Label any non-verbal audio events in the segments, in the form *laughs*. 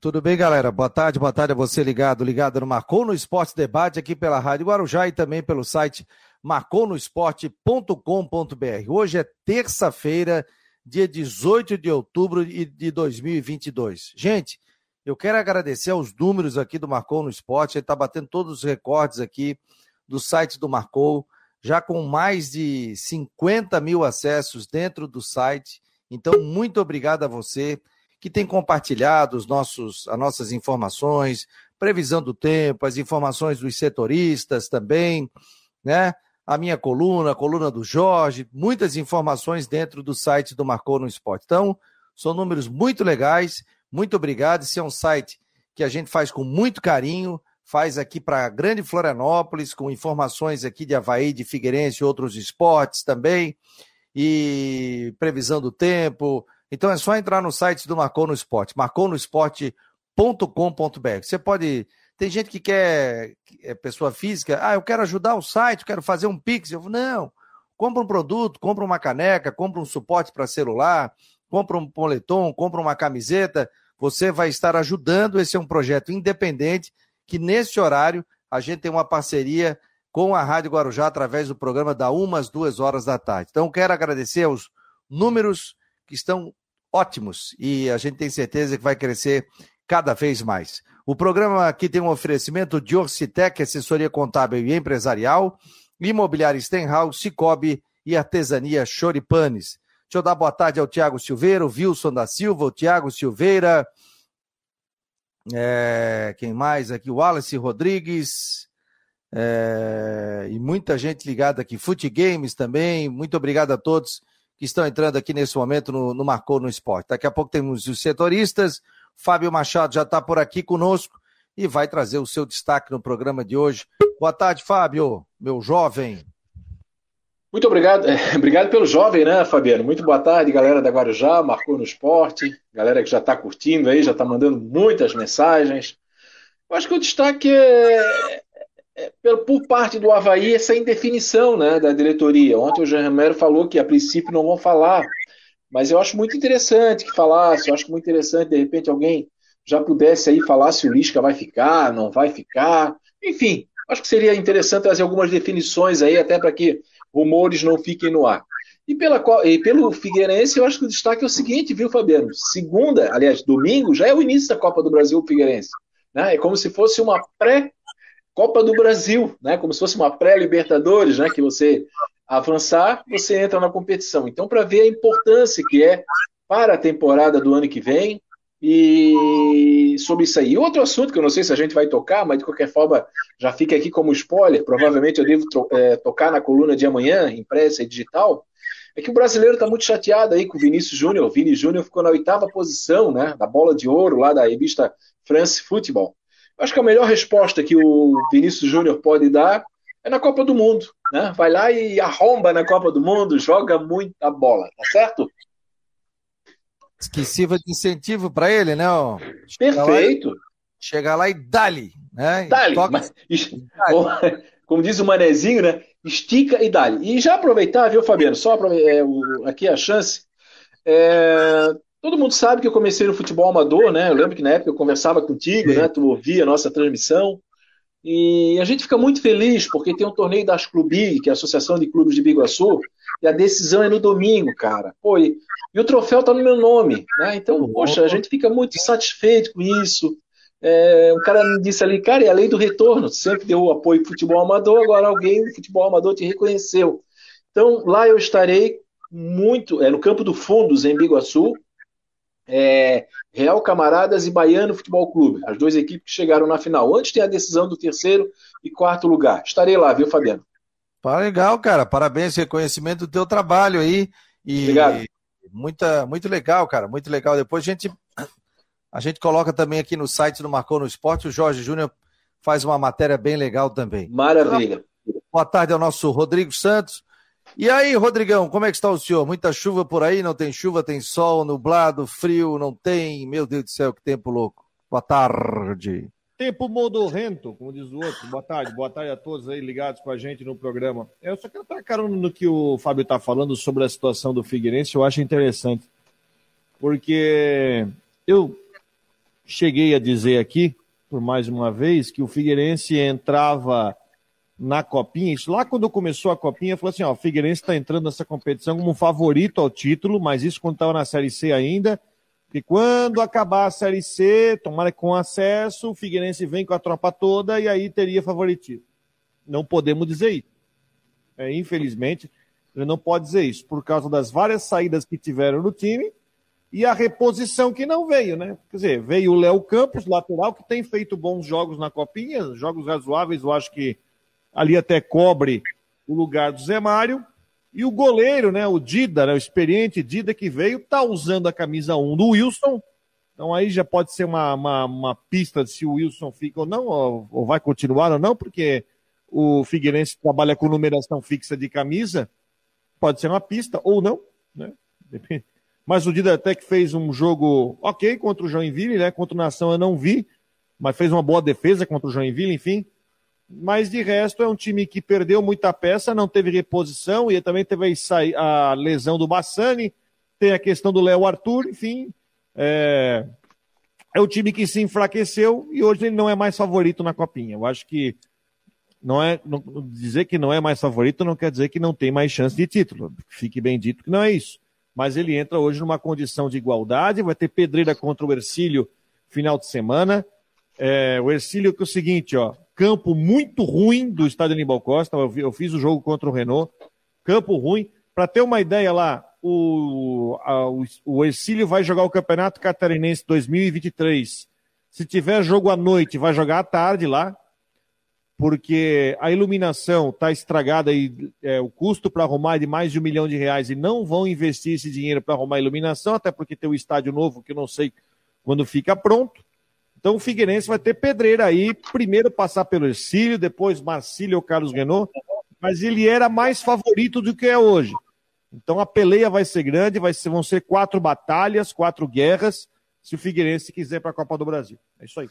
Tudo bem, galera? Boa tarde, boa tarde a você ligado, ligado no Marcou no Esporte Debate aqui pela Rádio Guarujá e também pelo site marconosport.com.br. Hoje é terça-feira, dia 18 de outubro de 2022. Gente, eu quero agradecer aos números aqui do Marcou no Esporte, ele está batendo todos os recordes aqui do site do Marcou, já com mais de 50 mil acessos dentro do site. Então, muito obrigado a você que tem compartilhado os nossos, as nossas informações, previsão do tempo, as informações dos setoristas também, né? A minha coluna, a coluna do Jorge, muitas informações dentro do site do Marcou no Esporte. Então, são números muito legais. Muito obrigado. Esse é um site que a gente faz com muito carinho, faz aqui para a Grande Florianópolis, com informações aqui de Havaí, de Figueirense e outros esportes também, e previsão do tempo, então é só entrar no site do Marcou no Esporte, marconosport.com.br. Você pode. Tem gente que quer, é pessoa física, ah, eu quero ajudar o site, quero fazer um Pix. Eu não, compra um produto, compra uma caneca, compra um suporte para celular, compra um poletom, compra uma camiseta. Você vai estar ajudando. Esse é um projeto independente que, nesse horário, a gente tem uma parceria com a Rádio Guarujá através do programa da umas duas horas da tarde. Então, quero agradecer aos números que estão ótimos e a gente tem certeza que vai crescer cada vez mais. O programa aqui tem um oferecimento de Orcitec, assessoria contábil e empresarial, Imobiliária Stenhouse, Cicobi e Artesania Choripanes. Deixa eu dar boa tarde ao Tiago Silveira, o Wilson da Silva, o Tiago Silveira, é, quem mais aqui? O Wallace Rodrigues, é, e muita gente ligada aqui. Fute Games também, muito obrigado a todos que estão entrando aqui nesse momento no, no Marcou no Esporte. Daqui a pouco temos os setoristas. Fábio Machado já está por aqui conosco e vai trazer o seu destaque no programa de hoje. Boa tarde, Fábio, meu jovem. Muito obrigado, é, *laughs* obrigado pelo jovem, né, Fabiano? Muito boa tarde, galera da Guarujá, marcou no esporte, galera que já está curtindo aí, já está mandando muitas mensagens. Eu acho que o destaque é, por parte do Havaí, essa indefinição né, da diretoria. Ontem o Jean Romero falou que a princípio não vão falar, mas eu acho muito interessante que falasse, eu acho muito interessante, de repente, alguém já pudesse aí falar se o Lisca vai ficar, não vai ficar, enfim, acho que seria interessante trazer algumas definições aí, até para que rumores não fiquem no ar. E, pela, e pelo Figueirense, eu acho que o destaque é o seguinte, viu, Fabiano? Segunda, aliás, domingo, já é o início da Copa do Brasil Figueirense. Né? É como se fosse uma pré Copa do Brasil, né? Como se fosse uma pré-Libertadores, né? Que você avançar, você entra na competição. Então, para ver a importância que é para a temporada do ano que vem e sobre isso aí. Outro assunto que eu não sei se a gente vai tocar, mas de qualquer forma já fica aqui como spoiler. Provavelmente eu devo é, tocar na coluna de amanhã, impressa e digital. É que o brasileiro está muito chateado aí com o Vinícius Júnior. O Vini Júnior ficou na oitava posição, né? Da bola de ouro lá da revista France Football. Acho que a melhor resposta que o Vinícius Júnior pode dar é na Copa do Mundo. Né? Vai lá e arromba na Copa do Mundo, joga muita bola, tá certo? Que sirva de incentivo para ele, né? Ó. Perfeito. Chegar lá, e dali, né? Dali. Toca... Mas, dali. *laughs* Como diz o Manezinho, né? Estica e dali. E já aproveitar, viu, Fabiano? Só é, o, aqui a chance. É, Todo mundo sabe que eu comecei no futebol amador, né? Eu lembro que na época eu conversava contigo, né? Tu ouvia a nossa transmissão. E a gente fica muito feliz porque tem um torneio das Clubi, que é a Associação de Clubes de Biguaçu, e a decisão é no domingo, cara. Pô, e, e o troféu tá no meu nome, né? Então, poxa, a gente fica muito satisfeito com isso. É, um cara me disse ali, cara, é a lei do retorno. Sempre deu apoio pro futebol amador, agora alguém do futebol amador te reconheceu. Então, lá eu estarei muito, é no Campo do Fundos, em Biguaçu, é, Real Camaradas e Baiano Futebol Clube, as duas equipes que chegaram na final. Antes tem a decisão do terceiro e quarto lugar. Estarei lá, viu, Fabiano? Legal, cara. Parabéns, reconhecimento do teu trabalho aí. E Obrigado. Muita, muito legal, cara. Muito legal. Depois a gente, a gente coloca também aqui no site do Marcou no Esporte. O Jorge Júnior faz uma matéria bem legal também. Maravilha. Boa tarde ao nosso Rodrigo Santos. E aí, Rodrigão, como é que está o senhor? Muita chuva por aí? Não tem chuva, tem sol, nublado, frio, não tem? Meu Deus do céu, que tempo louco. Boa tarde. Tempo modorrento, como diz o outro. Boa tarde, boa tarde a todos aí ligados com a gente no programa. Eu só quero estar carona no que o Fábio está falando sobre a situação do Figueirense, eu acho interessante. Porque eu cheguei a dizer aqui, por mais uma vez, que o Figueirense entrava na copinha, isso lá quando começou a copinha, falou assim, ó, o Figueirense está entrando nessa competição como um favorito ao título, mas isso quando estava na Série C ainda, porque quando acabar a Série C, tomara com acesso, o Figueirense vem com a tropa toda e aí teria favoritismo. Não podemos dizer isso. É, infelizmente, ele não pode dizer isso, por causa das várias saídas que tiveram no time e a reposição que não veio, né? Quer dizer, veio o Léo Campos, lateral, que tem feito bons jogos na Copinha, jogos razoáveis, eu acho que ali até cobre o lugar do Zé Mário. E o goleiro, né, o Dida, né, o experiente Dida que veio, tá usando a camisa 1 do Wilson. Então aí já pode ser uma, uma, uma pista de se o Wilson fica ou não, ou, ou, vai continuar ou não, porque o Figueirense trabalha com numeração fixa de camisa. Pode ser uma pista ou não, né? Depende. Mas o Dida até que fez um jogo ok contra o Joinville, né? Contra o Nação eu não vi, mas fez uma boa defesa contra o Joinville, enfim mas de resto é um time que perdeu muita peça, não teve reposição e também teve a lesão do Bassani, tem a questão do Léo Arthur, enfim. É, é o time que se enfraqueceu e hoje ele não é mais favorito na Copinha. Eu acho que não é não, dizer que não é mais favorito não quer dizer que não tem mais chance de título. Fique bem dito que não é isso. Mas ele entra hoje numa condição de igualdade, vai ter pedreira contra o Ercílio final de semana. É, o Ercílio que é o seguinte, ó, campo muito ruim do estádio Aníbal Costa. Eu, eu fiz o jogo contra o Renault. Campo ruim. Para ter uma ideia lá, o, a, o, o Ercílio vai jogar o Campeonato Catarinense 2023. Se tiver jogo à noite, vai jogar à tarde lá, porque a iluminação está estragada e é, o custo para arrumar é de mais de um milhão de reais e não vão investir esse dinheiro para arrumar a iluminação, até porque tem o estádio novo que eu não sei quando fica pronto. Então o Figueirense vai ter pedreira aí, primeiro passar pelo Ercílio, depois Marcílio ou Carlos Renault, mas ele era mais favorito do que é hoje. Então a peleia vai ser grande, vai ser, vão ser quatro batalhas, quatro guerras, se o Figueirense quiser para a Copa do Brasil. É isso aí.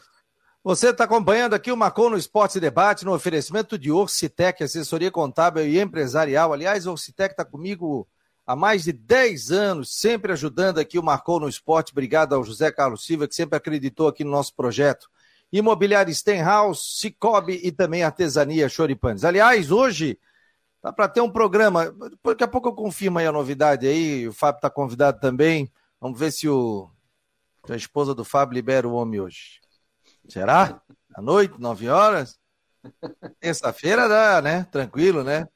Você está acompanhando aqui o Marcon no Esporte Debate, no oferecimento de Orcitec, assessoria contábil e empresarial. Aliás, Orcitec está comigo há mais de 10 anos, sempre ajudando aqui o Marcou no Esporte. Obrigado ao José Carlos Silva, que sempre acreditou aqui no nosso projeto. Imobiliário Stenhouse, Cicobi e também Artesania Choripanes. Aliás, hoje tá para ter um programa. Daqui a pouco eu confirmo aí a novidade aí. O Fábio está convidado também. Vamos ver se o a esposa do Fábio libera o homem hoje. Será? À noite, 9 horas? Terça-feira dá, né? Tranquilo, né?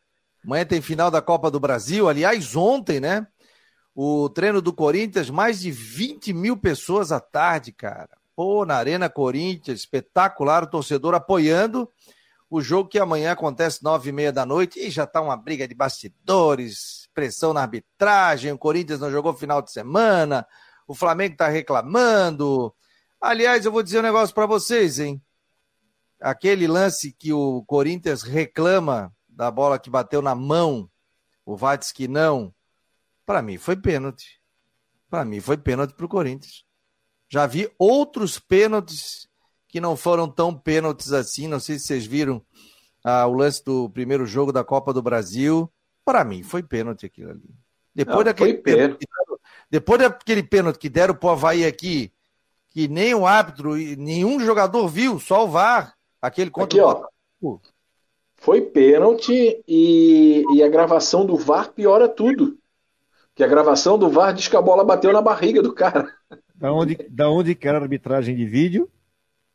Amanhã tem final da Copa do Brasil. Aliás, ontem, né? O treino do Corinthians, mais de 20 mil pessoas à tarde, cara. Pô, na Arena Corinthians, espetacular, o torcedor apoiando o jogo que amanhã acontece nove e meia da noite. E já tá uma briga de bastidores, pressão na arbitragem. O Corinthians não jogou final de semana. O Flamengo tá reclamando. Aliás, eu vou dizer um negócio para vocês, hein? Aquele lance que o Corinthians reclama da bola que bateu na mão, o que não. Para mim foi pênalti. Para mim foi pênalti para o Corinthians. Já vi outros pênaltis que não foram tão pênaltis assim. Não sei se vocês viram ah, o lance do primeiro jogo da Copa do Brasil. Para mim foi pênalti aquilo ali. Depois não, daquele pênalti, depois daquele pênalti que deram pro Havaí aqui, que nem o árbitro, nenhum jogador viu, só o VAR, aquele contra aqui, o ó. Foi pênalti e, e a gravação do VAR piora tudo. Que a gravação do VAR diz que a bola bateu na barriga do cara. Da onde, da onde que era a arbitragem de vídeo?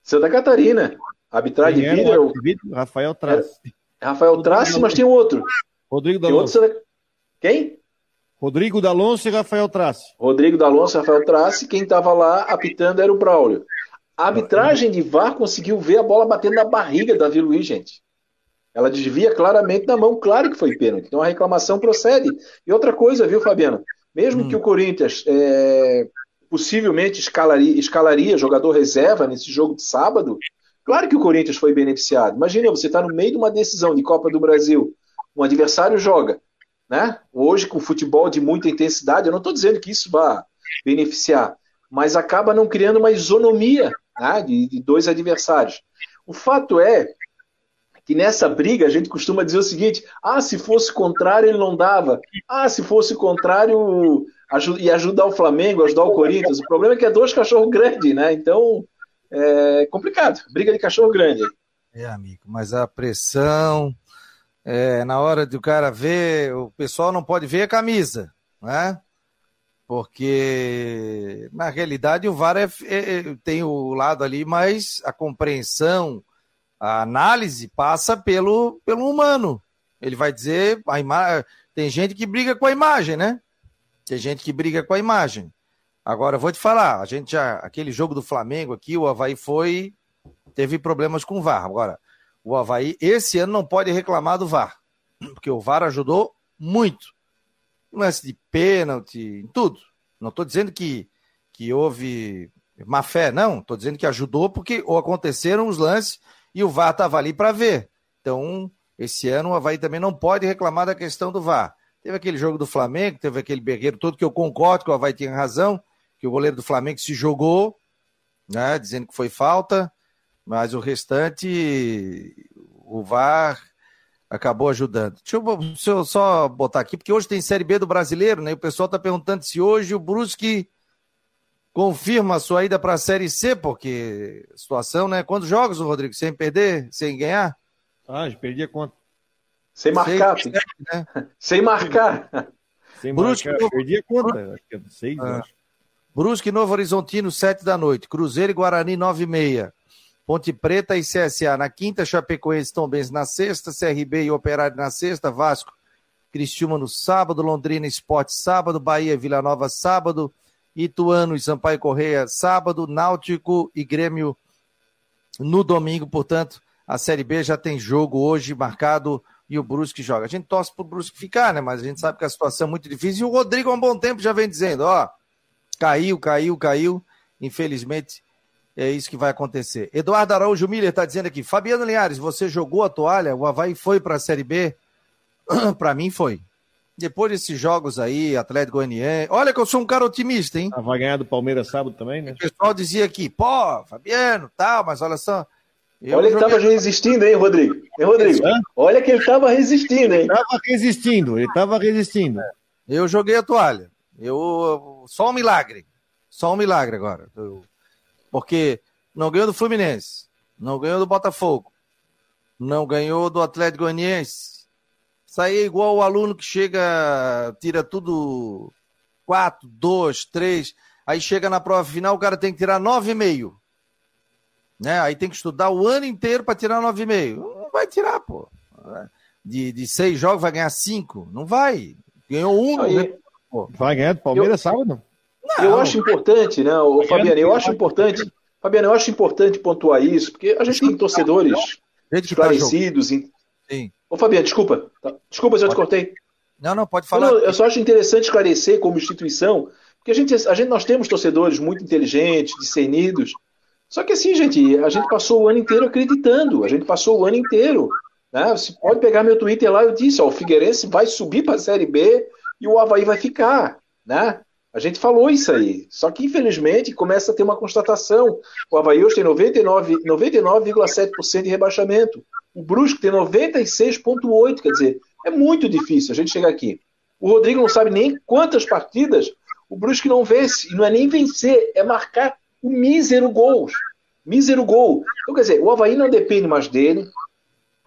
Santa Catarina. A arbitragem de vídeo, é o... vídeo Rafael Trace. É, Rafael Trace, mas tem outro. Rodrigo D'Alonso. Outro... Quem? Rodrigo D'Alonso e Rafael Trace. Rodrigo D'Alonso e Rafael Trace. Quem estava lá apitando era o Braulio. A arbitragem de VAR conseguiu ver a bola batendo na barriga da Davi Luiz, gente. Ela desvia claramente da mão, claro que foi pênalti. Então a reclamação procede. E outra coisa, viu, Fabiano? Mesmo hum. que o Corinthians é, possivelmente escalaria, escalaria jogador reserva nesse jogo de sábado, claro que o Corinthians foi beneficiado. Imagina, você está no meio de uma decisão de Copa do Brasil, um adversário joga, né? Hoje com futebol de muita intensidade, eu não estou dizendo que isso vá beneficiar, mas acaba não criando uma isonomia né, de, de dois adversários. O fato é que nessa briga a gente costuma dizer o seguinte: ah, se fosse contrário ele não dava, ah, se fosse contrário e ajudar o Flamengo, ajudar o Corinthians. O problema é que é dois cachorros grandes, né? Então é complicado. Briga de cachorro grande. É, amigo, mas a pressão, é, na hora do cara ver, o pessoal não pode ver a camisa, né? Porque na realidade o VAR é, é, é, tem o lado ali, mas a compreensão, a análise passa pelo, pelo humano. Ele vai dizer, a ima... tem gente que briga com a imagem, né? Tem gente que briga com a imagem. Agora, eu vou te falar, a gente já, aquele jogo do Flamengo aqui, o Havaí foi, teve problemas com o VAR. Agora, o Havaí esse ano não pode reclamar do VAR, *clears throat* porque o VAR ajudou muito. Lance de pênalti, em tudo. Não estou dizendo que, que houve má fé, não. Estou dizendo que ajudou porque ou aconteceram os lances e o VAR estava ali para ver. Então, esse ano o Havaí também não pode reclamar da questão do VAR. Teve aquele jogo do Flamengo, teve aquele berreiro todo que eu concordo que o Havaí tinha razão, que o goleiro do Flamengo se jogou, né, dizendo que foi falta, mas o restante, o VAR acabou ajudando. Deixa eu, deixa eu, só botar aqui, porque hoje tem Série B do Brasileiro, né? E o pessoal está perguntando se hoje o Brusque confirma a sua ida para a Série C, porque situação, né? Quantos jogos, Rodrigo? Sem perder, sem ganhar? Ah, perdi a conta. Sem marcar. Sem, né? *laughs* sem marcar. Sem Brusque, marcar. Perdi a conta. Acho que é seis, ah. acho. Brusque Novo Horizontino, sete da noite. Cruzeiro e Guarani, nove e meia. Ponte Preta e CSA na quinta, Chapecoense Tombense na sexta, CRB e Operário na sexta, Vasco, Cristiúma no sábado, Londrina Esporte sábado, Bahia Vila Nova sábado, Ituano e Sampaio Correia sábado, Náutico e Grêmio no domingo, portanto, a Série B já tem jogo hoje marcado e o Brusque joga. A gente torce pro Brusque ficar, né? Mas a gente sabe que a situação é muito difícil e o Rodrigo há um bom tempo já vem dizendo, ó, caiu, caiu, caiu, infelizmente é isso que vai acontecer. Eduardo Araújo Miller está dizendo aqui: Fabiano Linhares, você jogou a toalha? O Havaí foi para a Série B? *clears throat* para mim foi. Depois desses jogos aí, Atlético Goianiense. Olha que eu sou um cara otimista, hein? Ah, vai ganhar do Palmeiras sábado também, né? O pessoal dizia aqui, pô, Fabiano, tal, mas olha só. olha que joguei... tava resistindo, hein, Rodrigo? Hein, Rodrigo? Hã? Olha que ele tava resistindo, hein? Ele tava resistindo, ele tava resistindo. Eu joguei a toalha. Eu. Só um milagre. Só um milagre agora. Eu porque não ganhou do Fluminense, não ganhou do Botafogo, não ganhou do Atlético Goianiense. Isso aí é igual o aluno que chega, tira tudo quatro, dois, três, aí chega na prova final, o cara tem que tirar nove e meio. Né? Aí tem que estudar o ano inteiro para tirar nove e meio. Não vai tirar, pô. De, de seis jogos vai ganhar cinco? Não vai. Ganhou um. Aí, né? Vai ganhar do Palmeiras eu... sábado? Não. Eu acho importante, né, o Fabiano, eu acho importante, Fabiano, eu acho importante pontuar isso, porque a gente tem torcedores tá esclarecidos. Sim. Ô, Fabiano, desculpa. Tá, desculpa se eu te cortei. Não, não, pode falar. Não, eu só acho interessante esclarecer como instituição, porque a gente, a gente, nós temos torcedores muito inteligentes, discernidos. Só que assim, gente, a gente passou o ano inteiro acreditando, a gente passou o ano inteiro. Né? Você pode pegar meu Twitter lá, eu disse, ó, o Figueirense vai subir para a Série B e o Havaí vai ficar. Né? A gente falou isso aí. Só que, infelizmente, começa a ter uma constatação. O Havaí hoje tem 99,7% 99, de rebaixamento. O Brusque tem 96,8%. Quer dizer, é muito difícil a gente chegar aqui. O Rodrigo não sabe nem quantas partidas o Brusque não vence. E não é nem vencer, é marcar o mísero gol. Mísero gol. Então, quer dizer, o Havaí não depende mais dele.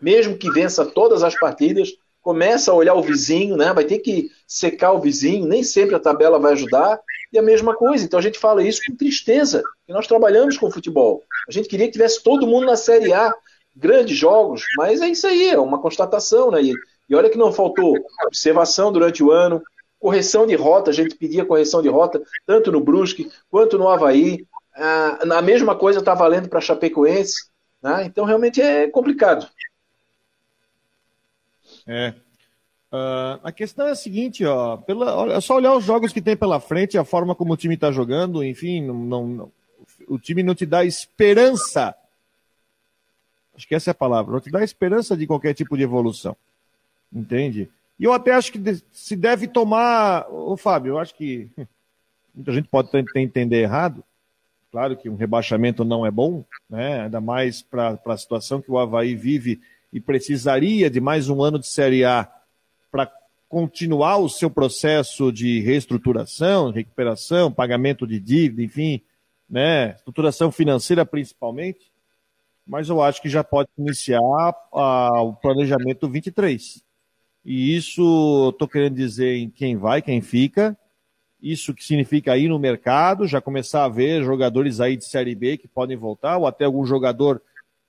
Mesmo que vença todas as partidas, começa a olhar o vizinho, né? Vai ter que secar o vizinho, nem sempre a tabela vai ajudar. E a mesma coisa. Então a gente fala isso com tristeza, que nós trabalhamos com futebol. A gente queria que tivesse todo mundo na Série A, grandes jogos, mas é isso aí, é uma constatação, né? E, e olha que não faltou observação durante o ano, correção de rota, a gente pedia correção de rota, tanto no Brusque quanto no Havaí. Ah, a mesma coisa está valendo para Chapecoense. Né? Então realmente é complicado. É. Uh, a questão é a seguinte, ó, pela, é só olhar os jogos que tem pela frente, a forma como o time está jogando, enfim, não, não, não, o time não te dá esperança. Acho que essa é a palavra, não te dá esperança de qualquer tipo de evolução. Entende? E eu até acho que se deve tomar. Ô, Fábio, eu acho que *laughs* muita gente pode entender errado. Claro que um rebaixamento não é bom, né? ainda mais para a situação que o Havaí vive e precisaria de mais um ano de Série A para continuar o seu processo de reestruturação, recuperação, pagamento de dívida, enfim, né? Estruturação financeira principalmente, mas eu acho que já pode iniciar o planejamento 23. E isso estou querendo dizer em quem vai, quem fica. Isso que significa ir no mercado, já começar a ver jogadores aí de Série B que podem voltar, ou até algum jogador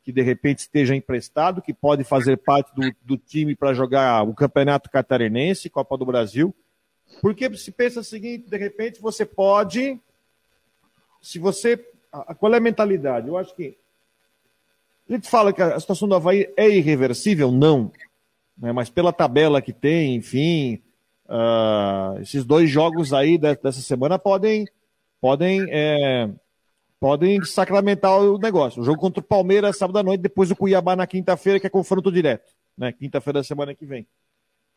que de repente esteja emprestado, que pode fazer parte do, do time para jogar o Campeonato Catarinense, Copa do Brasil. Porque se pensa o seguinte, de repente você pode, se você, qual é a mentalidade? Eu acho que a gente fala que a situação do Havaí é irreversível? Não. Né? Mas pela tabela que tem, enfim, uh, esses dois jogos aí dessa semana podem, podem é, podem sacramentar o negócio. O jogo contra o Palmeiras sábado à noite, depois o Cuiabá na quinta-feira, que é confronto direto, né? Quinta-feira da semana que vem.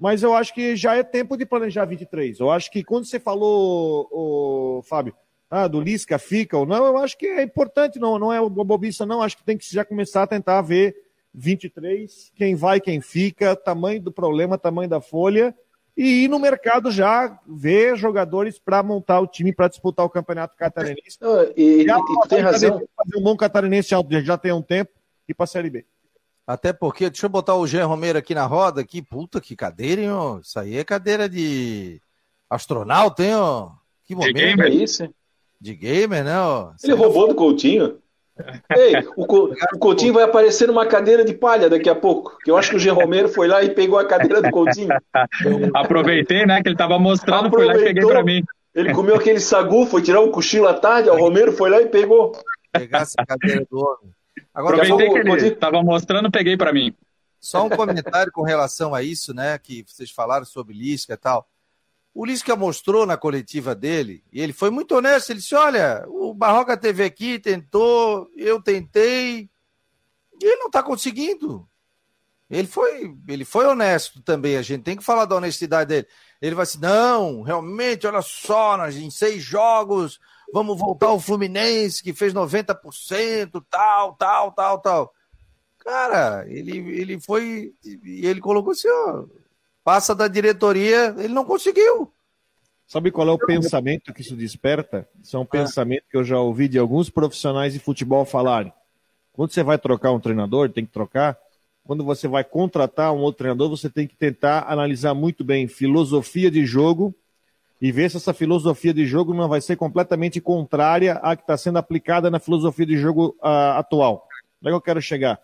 Mas eu acho que já é tempo de planejar 23. Eu acho que quando você falou, o Fábio, ah, do Lisca fica ou não, eu acho que é importante, não, não é bobiça, não. Acho que tem que já começar a tentar ver 23, quem vai, quem fica, tamanho do problema, tamanho da folha e ir no mercado já ver jogadores para montar o time para disputar o campeonato catarinense. E, e, e tem razão. Fazer um bom catarinense já tem um tempo e para a Série B. Até porque, deixa eu botar o Jean Romero aqui na roda, aqui, puta, que cadeira, hein, ó. Isso aí é cadeira de astronauta, hein, ó. Que momento. De gamer, é isso, De gamer, né, ó. Ele roubou do Coutinho. Ei, o, o, Coutinho vai aparecer numa cadeira de palha daqui a pouco. Que eu acho que o G. Romero foi lá e pegou a cadeira do Coutinho. *laughs* Aproveitei, né? Que ele tava mostrando, Aproveitou, fui lá e peguei pra mim. Ele comeu aquele sagu, foi tirar um cochilo à tarde, o Romero foi lá e pegou. Pegasse a cadeira do homem. Agora, Aproveitei que ele Coutinho... tava mostrando, peguei para mim. Só um comentário com relação a isso, né? Que vocês falaram sobre Lisca e tal. O Lisca mostrou na coletiva dele, e ele foi muito honesto, ele disse, olha, o Barroca teve aqui, tentou, eu tentei, e ele não está conseguindo. Ele foi, ele foi honesto também, a gente tem que falar da honestidade dele. Ele vai assim, não, realmente, olha só, nós, em seis jogos, vamos voltar ao Fluminense, que fez 90%, tal, tal, tal, tal. Cara, ele, ele foi, e ele colocou assim, ó, passa da diretoria, ele não conseguiu. Sabe qual é o pensamento que isso desperta? Isso é um ah. pensamento que eu já ouvi de alguns profissionais de futebol falarem. Quando você vai trocar um treinador, tem que trocar. Quando você vai contratar um outro treinador, você tem que tentar analisar muito bem filosofia de jogo e ver se essa filosofia de jogo não vai ser completamente contrária à que está sendo aplicada na filosofia de jogo uh, atual. Onde é que eu quero chegar?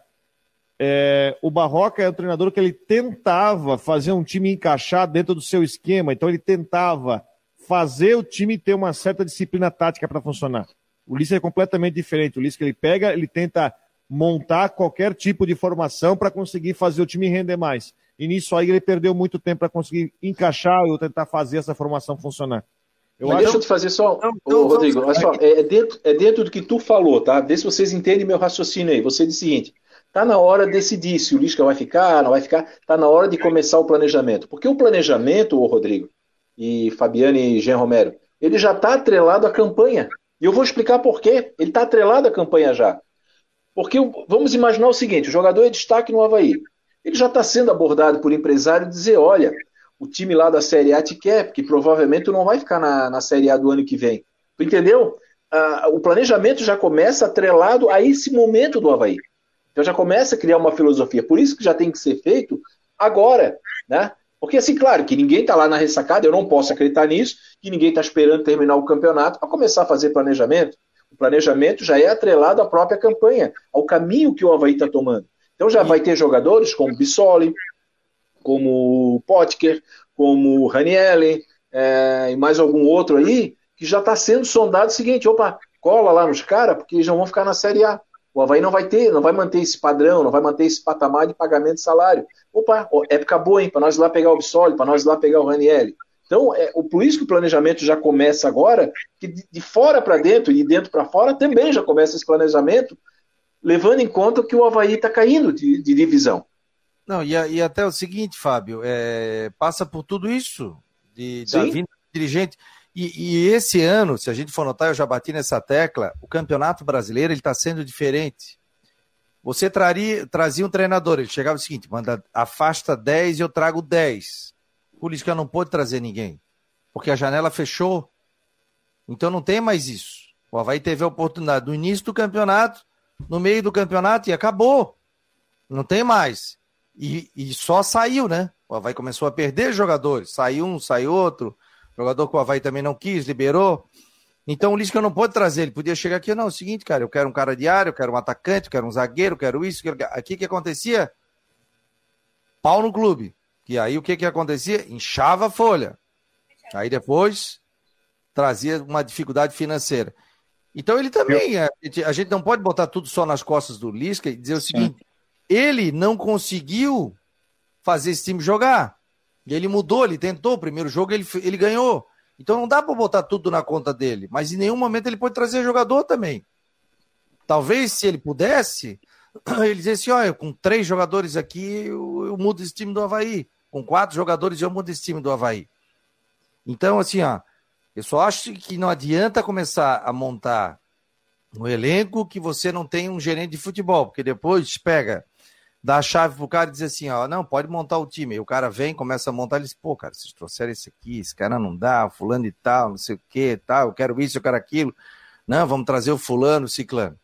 É, o Barroca é um treinador que ele tentava fazer um time encaixar dentro do seu esquema, então ele tentava fazer o time ter uma certa disciplina tática para funcionar. O Lisca é completamente diferente. O Lisca ele pega, ele tenta montar qualquer tipo de formação para conseguir fazer o time render mais. E nisso aí ele perdeu muito tempo para conseguir encaixar ou tentar fazer essa formação funcionar. Eu Mas acho... deixa eu te fazer só, não, não, Rodrigo, olha só, é, é, dentro, é dentro do que tu falou, tá? Vê se vocês entendem meu raciocínio aí. Você diz o seguinte: Está na hora de decidir se o Lisca vai ficar, não vai ficar. Está na hora de começar o planejamento. Porque o planejamento, ô Rodrigo, e Fabiane e Jean Romero, ele já está atrelado à campanha. E eu vou explicar por quê. Ele está atrelado à campanha já. Porque vamos imaginar o seguinte: o jogador é destaque no Havaí. Ele já está sendo abordado por empresário dizer: olha, o time lá da Série A te quer, porque provavelmente não vai ficar na, na Série A do ano que vem. Entendeu? Ah, o planejamento já começa atrelado a esse momento do Havaí. Então já começa a criar uma filosofia. Por isso que já tem que ser feito agora, né? Porque assim, claro, que ninguém está lá na ressacada, eu não posso acreditar nisso, que ninguém está esperando terminar o campeonato para começar a fazer planejamento. O planejamento já é atrelado à própria campanha, ao caminho que o Havaí está tomando. Então já vai ter jogadores como Bissoli, como Potker, como Ranielli, é, e mais algum outro aí, que já está sendo sondado o seguinte, opa, cola lá nos caras, porque eles já vão ficar na Série A. O Havaí não vai ter, não vai manter esse padrão, não vai manter esse patamar de pagamento de salário. Opa, época boa, hein? Para nós ir lá pegar o Bissoli, para nós ir lá pegar o Ranielli. Então, é, por isso que o planejamento já começa agora, que de, de fora para dentro e de dentro para fora também já começa esse planejamento, levando em conta que o Havaí está caindo de, de, divisão. Não, e, e, até o seguinte, Fábio, é, passa por tudo isso, de, da vinda do dirigente. E, e, esse ano, se a gente for notar, eu já bati nessa tecla, o Campeonato Brasileiro está sendo diferente. Você traria, trazia um treinador, ele chegava o seguinte, manda, afasta 10 e eu trago 10. Por isso que não pôde trazer ninguém. Porque a janela fechou. Então não tem mais isso. O Havaí teve a oportunidade no início do campeonato, no meio do campeonato e acabou. Não tem mais. E, e só saiu, né? O Havaí começou a perder jogadores. Saiu um, saiu outro. Jogador que o Havaí também não quis, liberou. Então o Lisca não pode trazer. Ele podia chegar aqui, não, é o seguinte, cara, eu quero um cara de área, eu quero um atacante, eu quero um zagueiro, eu quero isso. Eu quero... Aqui que acontecia? Pau no clube. E aí o que que acontecia? Inchava a folha. Aí depois trazia uma dificuldade financeira. Então ele também, a gente, a gente não pode botar tudo só nas costas do Lisca e dizer o seguinte: ele não conseguiu fazer esse time jogar. E ele mudou, ele tentou. O primeiro jogo ele, ele ganhou. Então não dá para botar tudo na conta dele. Mas em nenhum momento ele pode trazer jogador também. Talvez se ele pudesse, *clears throat* ele dissesse: olha, com três jogadores aqui eu, eu mudo esse time do Havaí. Com quatro jogadores eu mudo esse time do Havaí. Então, assim, ó, eu só acho que não adianta começar a montar um elenco que você não tem um gerente de futebol, porque depois pega dá a chave pro cara e diz assim, ó, não, pode montar o time. E o cara vem, começa a montar, ele diz, pô, cara, vocês trouxeram esse aqui, esse cara não dá, fulano e tal, não sei o que, tal, eu quero isso, eu quero aquilo. Não, vamos trazer o fulano, o ciclano.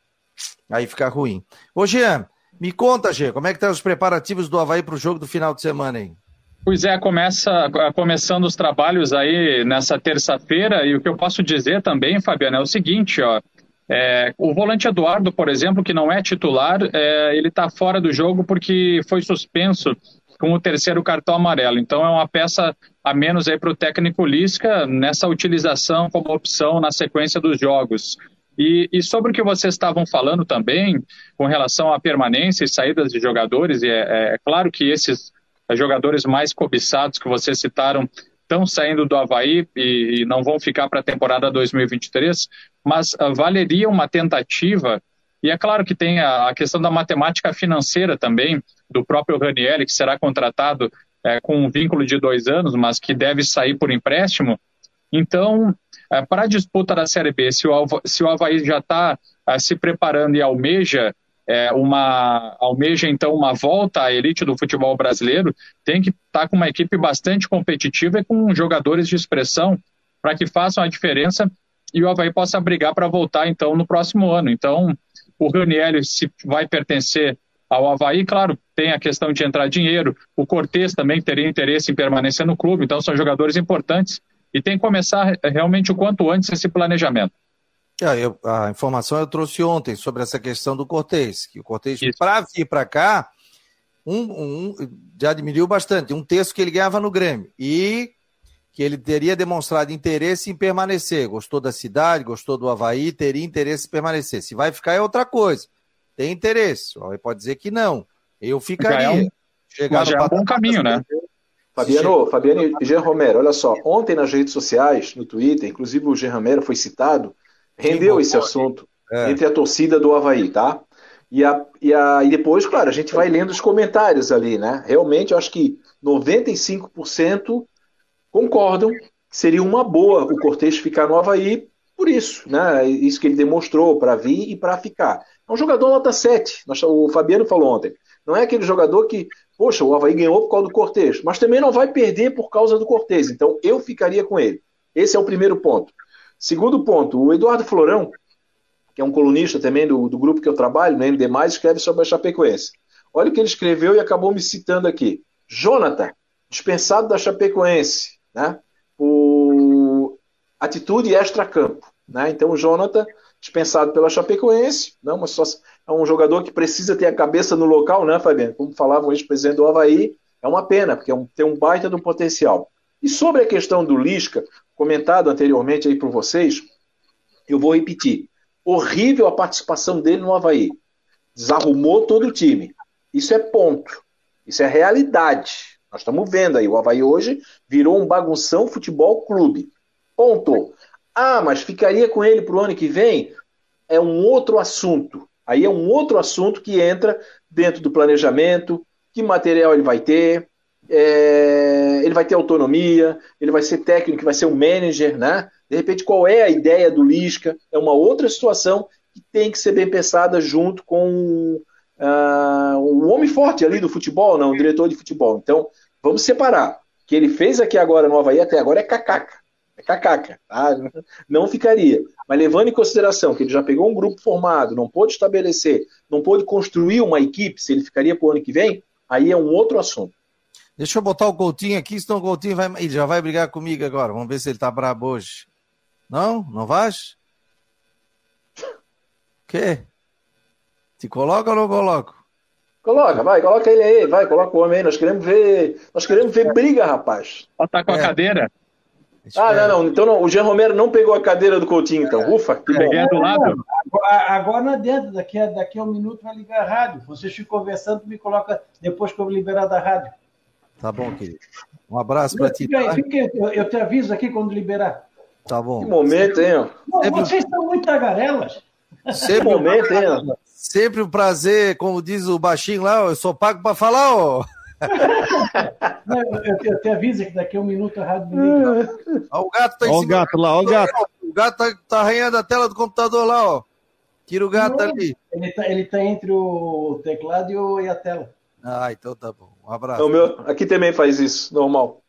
Aí fica ruim. Ô, Jean, me conta, Jean, como é que estão tá os preparativos do Havaí pro jogo do final de semana, hein? Pois é, começa começando os trabalhos aí nessa terça-feira, e o que eu posso dizer também, Fabiano, é o seguinte, ó, é, o volante Eduardo, por exemplo, que não é titular, é, ele está fora do jogo porque foi suspenso com o terceiro cartão amarelo. Então é uma peça a menos aí para o técnico Lisca nessa utilização como opção na sequência dos jogos. E, e, sobre o que vocês estavam falando também, com relação à permanência e saídas de jogadores, é, é claro que esses jogadores mais cobiçados que vocês citaram estão saindo do Havaí e, e não vão ficar para a temporada 2023, mas uh, valeria uma tentativa. E é claro que tem a, questão da matemática financeira também, do próprio Ranielli, que será contratado é, com um vínculo de dois anos, mas que deve sair por empréstimo. Então, é, para a disputa da Série B, se o, se o Havaí já está é, se preparando e almeja é, uma almeja então uma volta à elite do futebol brasileiro, tem que estar tá com uma equipe bastante competitiva e com jogadores de expressão para que façam a diferença e o Havaí possa brigar para voltar então no próximo ano. Então, o Raniel se vai pertencer ao Havaí, claro, tem a questão de entrar dinheiro, o Cortez também teria interesse em permanecer no clube, então são jogadores importantes e tem que começar realmente o quanto antes esse planejamento. É, eu, a informação eu trouxe ontem sobre essa questão do Cortez, que o Cortez, para vir para cá, um, um, já diminuiu bastante, um terço que ele ganhava no Grêmio. E que ele teria demonstrado interesse em permanecer. Gostou da cidade, gostou do Havaí, teria interesse em permanecer. Se vai ficar é outra coisa. Tem interesse. O pode dizer que não. Eu ficaria. Já é um, Chegar já é um bom caminho, né? Fabiano, Fabiano e Jean Romero, olha só, ontem nas redes sociais, no Twitter, inclusive o Jean Romero foi citado, rendeu esse assunto é. entre a torcida do Havaí, tá? E, a, e, a, e depois, claro, a gente vai lendo os comentários ali, né? Realmente, eu acho que 95% concordam que seria uma boa o Cortez ficar no Havaí por isso, né? Isso que ele demonstrou para vir e para ficar. É um jogador nota 7. O Fabiano falou ontem. Não é aquele jogador que, poxa, o Havaí ganhou por causa do Cortez, mas também não vai perder por causa do Cortez. Então eu ficaria com ele. Esse é o primeiro ponto. Segundo ponto, o Eduardo Florão, que é um colunista também do, do grupo que eu trabalho, no ND, escreve sobre a Chapecoense. Olha o que ele escreveu e acabou me citando aqui. Jonathan, dispensado da Chapecoense, né? Por atitude extra-campo. Né? Então, o Jonathan, dispensado pela Chapecoense, né? Uma situação, é um jogador que precisa ter a cabeça no local, né, Fabiano? Como falava o ex-presidente do Havaí, é uma pena, porque é um, tem um baita do potencial. E sobre a questão do Lisca, comentado anteriormente aí por vocês, eu vou repetir. Horrível a participação dele no Havaí. Desarrumou todo o time. Isso é ponto. Isso é realidade. Nós estamos vendo aí. O Havaí hoje virou um bagunção futebol clube. Ponto. Ah, mas ficaria com ele para o ano que vem? É um outro assunto. Aí é um outro assunto que entra dentro do planejamento, que material ele vai ter, é, ele vai ter autonomia, ele vai ser técnico, vai ser um manager, né? De repente, qual é a ideia do Lisca? É uma outra situação que tem que ser bem pensada junto com uh, o homem forte ali do futebol, não, o diretor de futebol. Então, vamos separar. O que ele fez aqui agora no Havaí até agora é cacaca. É cacaca, tá? Não ficaria. Mas levando em consideração que ele já pegou um grupo formado, não pôde estabelecer, não pôde construir uma equipe, se ele ficaria para o ano que vem, aí é um outro assunto. Deixa eu botar o Coutinho aqui, senão o Coutinho vai, ele já vai brigar comigo agora. Vamos ver se ele tá brabo hoje. Não? Não vais? Quê? Te coloca ou não coloco? Coloca, vai, coloca ele aí, vai, coloca o homem aí. Nós queremos ver, nós queremos ver briga, rapaz. Ó, tá com a É. cadeira. Ah, não, não. Então não, o Jean Romero não pegou a cadeira do Coutinho, então. Ufa, que bom. Peguei do lado. Agora, agora não adianta, daqui a, daqui a um minuto vai ligar a rádio. Vocês ficam conversando, me coloca depois que eu liberar da rádio. Tá bom, querido. Um abraço pra ti. Fica aí, Tá, fica aí, eu, eu te aviso aqui quando liberar. tá bom. Que momento, hein? ó. Não, Sempre- vocês são muito tagarelas. Que Sempre, momento, hein? Sempre um prazer, como diz o baixinho lá, eu sou pago pra falar, ó. Não, eu, te- eu te aviso que daqui a um minuto a rádio. Ó, O gato tá em Olha o cima. gato lá, olha o gato. O gato tá, tá arranhando a tela do computador lá, ó. Tira o gato Não. ali. Ele tá, ele tá entre o teclado e, o, e a tela. Ah, então tá bom. Um abraço. É O meu, aqui também faz isso, normal.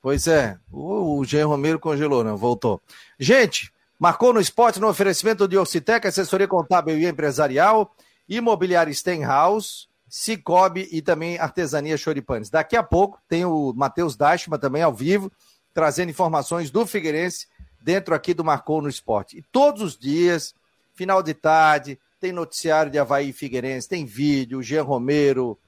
Pois é, o, o Jean Romero congelou, não, voltou. Gente, marcou no esporte no oferecimento de Orcitec, assessoria contábil e empresarial, imobiliária Stenhouse, Cicobi e também artesania Choripanes. Daqui a pouco tem o Matheus Dashma também ao vivo, trazendo informações do Figueirense dentro aqui do Marcou no Esporte. E todos os dias, final de tarde, tem noticiário de Havaí e Figueirense, tem vídeo, o Jean Romero,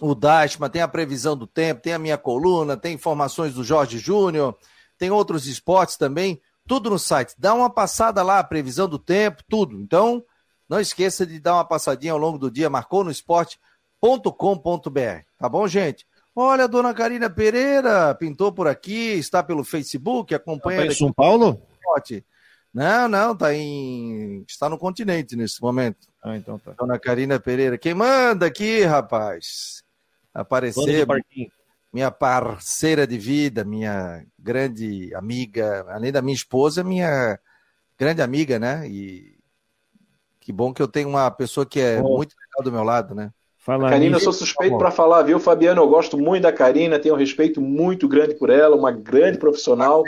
o Dashma, tem a previsão do tempo, tem a minha coluna, tem informações do Jorge Júnior, tem outros esportes também, tudo no site. Dá uma passada lá, a previsão do tempo, tudo. Então, não esqueça de dar uma passadinha ao longo do dia, marcou no esporte.com.br. Tá bom, gente? Olha, a dona Karina Pereira pintou por aqui, está pelo Facebook, acompanha Tá em São Paulo? Não, não, tá em. Está no continente nesse momento. Ah, então tá. Dona Karina Pereira. Quem manda aqui, rapaz? Aparecer. Minha parceira de vida, minha grande amiga, além da minha esposa, minha grande amiga, né? E que bom que eu tenho uma pessoa que é Oh. muito legal do meu lado, né? Fala Karina, eu sou suspeito para falar, viu, Fabiano? Eu gosto muito da Karina, tenho um respeito muito grande por ela, uma grande profissional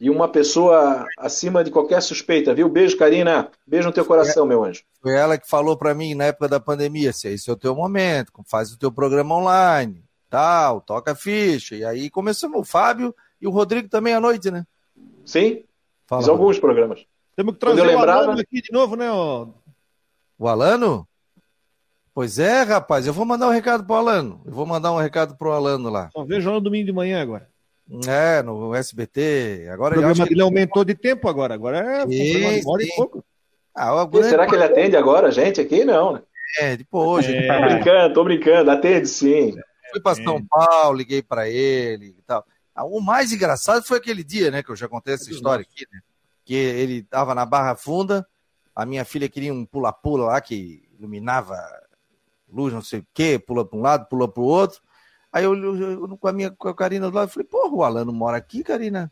e uma pessoa acima de qualquer suspeita, viu? Beijo, Karina. Beijo no teu coração, meu anjo. Foi ela que falou para mim na época da pandemia, se esse é o teu momento, faz o teu programa online, tal, toca ficha. E aí começamos o Fábio e o Rodrigo também à noite, né? Sim? Fala, Fiz alguns programas. Temos que trazer eu o Alano aqui de novo, né? ó? O Alano? Pois é, rapaz, eu vou mandar um recado pro Alano. Eu vou mandar um recado pro Alano lá. Só vejo lá no domingo de manhã agora. É, no SBT. O Agora eu programa que... dele aumentou de tempo agora. Agora é um Sim, hora e pouco. Ah, o E será que ele atende agora, gente? Aqui não, né? é, hoje. É. Tô brincando, tô brincando. Atende sim. Fui para São Paulo, liguei para ele e tal. Ah, O mais engraçado foi aquele dia, né? Que eu já contei essa história aqui, né? Que ele tava na Barra Funda, a minha filha queria um pula-pula lá que iluminava luz, não sei o quê, pula para um lado, pula para o outro. Aí eu, eu- eu- com a minha com a Karina do lado, falei, porra, o Alano mora aqui, Karina?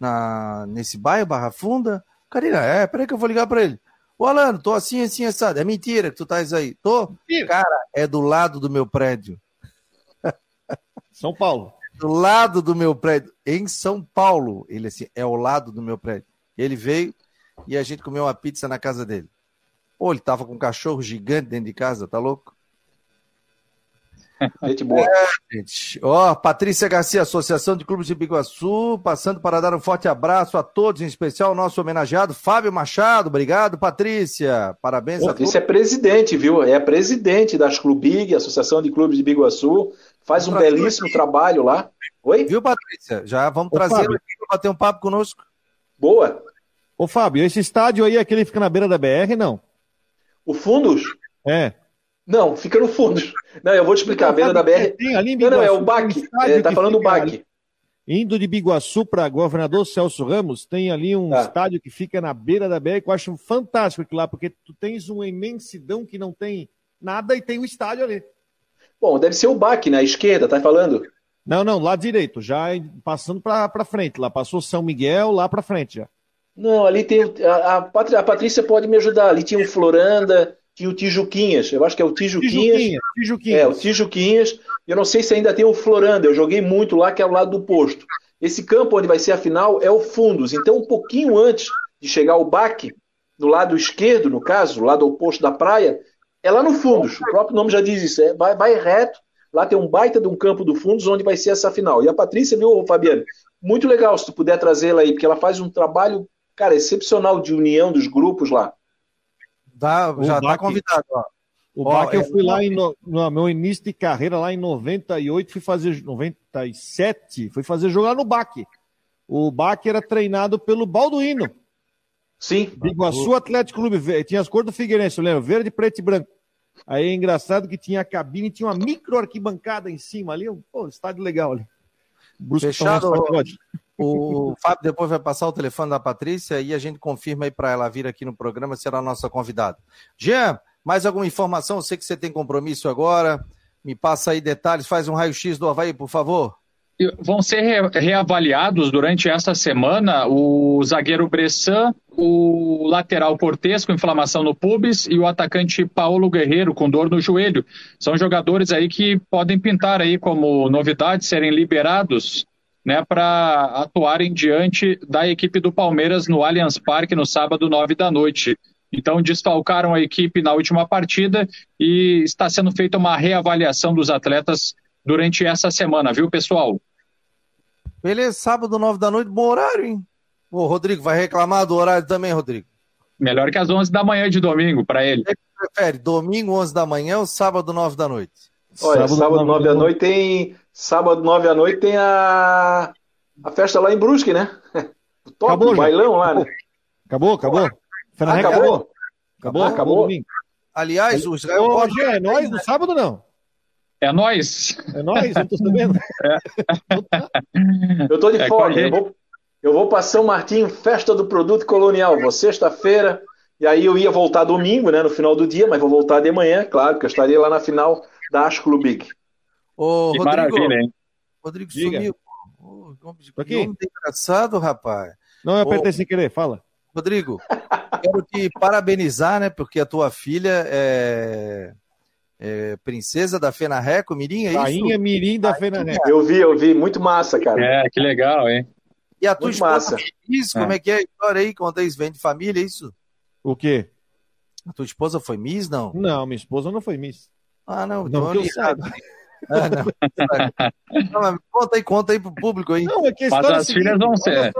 Na, nesse bairro, Barra Funda? Karina, é, peraí que eu vou ligar para ele. Ô, Alano, tô assim, assim, assado. É mentira que tu estás aí. Tô? Mentira. Cara, é do lado do meu prédio São Paulo. do lado do meu prédio, em São Paulo. Ele assim, é ao lado do meu prédio. Ele veio e a gente comeu uma pizza na casa dele. Pô, ele tava com um cachorro gigante dentro de casa, tá louco? *laughs* Gente boa. Gente, ó, Patrícia Garcia, Associação de Clubes de Biguaçu, passando para dar um forte abraço a todos, em especial o nosso homenageado Fábio Machado. Obrigado, Patrícia. Parabéns a todos. Patrícia é presidente, viu? É presidente das Clubig, Associação de Clubes de Biguaçu. Faz um belíssimo trabalho lá. Oi? Viu, Patrícia? Já vamos Ô, trazer Fábio. aqui para bater um papo conosco. Boa. Ô, Fábio, esse estádio aí, aquele que fica na beira da BR, não? O Fundos? É. Não, fica no Fundos. Não, eu vou te explicar. A beira da BR. Tem ali em Não, não, é o Biguaçu, BAC. estádio É, tá falando do BAC. Indo de Biguaçu para governador Celso Ramos, tem ali um Tá. estádio que fica na beira da BR, que eu acho fantástico aquilo lá, porque tu tens uma imensidão que não tem nada e tem um estádio ali. Bom, deve ser o BAC na esquerda, tá falando? Não, não, lá direito, já passando para frente, lá passou São Miguel, lá para frente já. Não, ali tem. o- A, a Patrícia pode me ajudar. Ali tinha o Floranda, tinha o Tijuquinhas. Eu acho que é o Tijuquinhas. Tijuquinha, Tijuquinha. É, o Tijuquinhas. Eu não sei se ainda tem o Floranda. Eu joguei muito lá, que é ao lado do posto. esse campo onde vai ser a final é o Fundos. Então, um pouquinho antes de chegar o baque, do lado esquerdo, no caso, do lado oposto da praia, é lá no Fundos. O próprio nome já diz isso. É, vai, vai reto. Lá tem um baita de um campo do Fundos onde vai ser essa final. E a Patrícia, viu, Fabiano? Muito legal se tu puder trazê-la aí, porque ela faz um trabalho, cara, excepcional de união dos grupos lá. Dá, já está convidado, ó. O BAC eu é fui lá em, no, no, meu início de carreira, lá em 98, fui fazer 97, fui fazer jogar no BAC. O BAC era treinado pelo Balduino. Sim. Iguaçu Atlético Clube, tinha as cores do Figueirense, eu lembro, verde, preto e branco. Aí é engraçado que tinha a cabine, tinha uma micro arquibancada em cima ali, um pô, estádio legal ali. Brusco Fechado, o, o Fábio depois vai passar o telefone da Patrícia e a gente confirma aí para ela vir aqui no programa, será a nossa convidada. Jean, mais alguma informação? Eu sei que você tem compromisso agora. Me passa aí detalhes, faz um raio-x do Havaí, por favor. Vão ser reavaliados durante esta semana o zagueiro Bressan, o lateral Cortes com inflamação no pubis e o atacante Paulo Guerreiro com dor no joelho. São jogadores aí que podem pintar aí como novidade, serem liberados né, para atuarem diante da equipe do Palmeiras no Allianz Parque no sábado, nove da noite. Então, desfalcaram a equipe na última partida e está sendo feita uma reavaliação dos atletas durante essa semana, viu, pessoal? Beleza, sábado, nove da noite, bom horário, hein? Ô, Rodrigo, vai reclamar do horário também, Rodrigo? Melhor que às onze da manhã de domingo, para ele. Você prefere domingo, onze da manhã ou sábado, nove da noite? Olha, sábado, sábado nove da noite tem. Sábado, nove da noite tem a. A festa lá em Brusque, né? O *laughs* top, acabou, o bailão lá, né? Acabou, acabou. Fernando acabou? Acabou, acabou, acabou domingo. Aliás, o Israel Ô, pode... é nós no sábado não? É nós. É nós, eu tô sabendo. É. *laughs* Eu tô de é fora. Eu vou, eu vou para São Martinho, festa do produto colonial. Vou sexta-feira, e aí eu ia voltar domingo, né, no final do dia, mas vou voltar de manhã, claro, porque eu estaria lá na final da Ascolo Big. Ô, que Rodrigo, maravilha, hein? Rodrigo Diga. sumiu. Oh, que engraçado, rapaz. Não, eu apertei Ô, sem querer, fala. Rodrigo, quero te parabenizar, né? Porque a tua filha é, é princesa da Fenarreco, Mirim, é isso? Rainha Mirim da Fenarreco. Eu vi, eu vi, muito massa, cara. É, que legal, hein? E a tua muito esposa massa. Miss, é. como é que é a história aí? Conta isso, vem de família, é isso? O quê? A tua esposa foi Miss, não? Não, minha esposa não foi Miss. Ah, não, não então que eu saiba. Ah, não. *laughs* não conta aí, conta aí pro público aí. Não, é que Mas as filhas vão ser.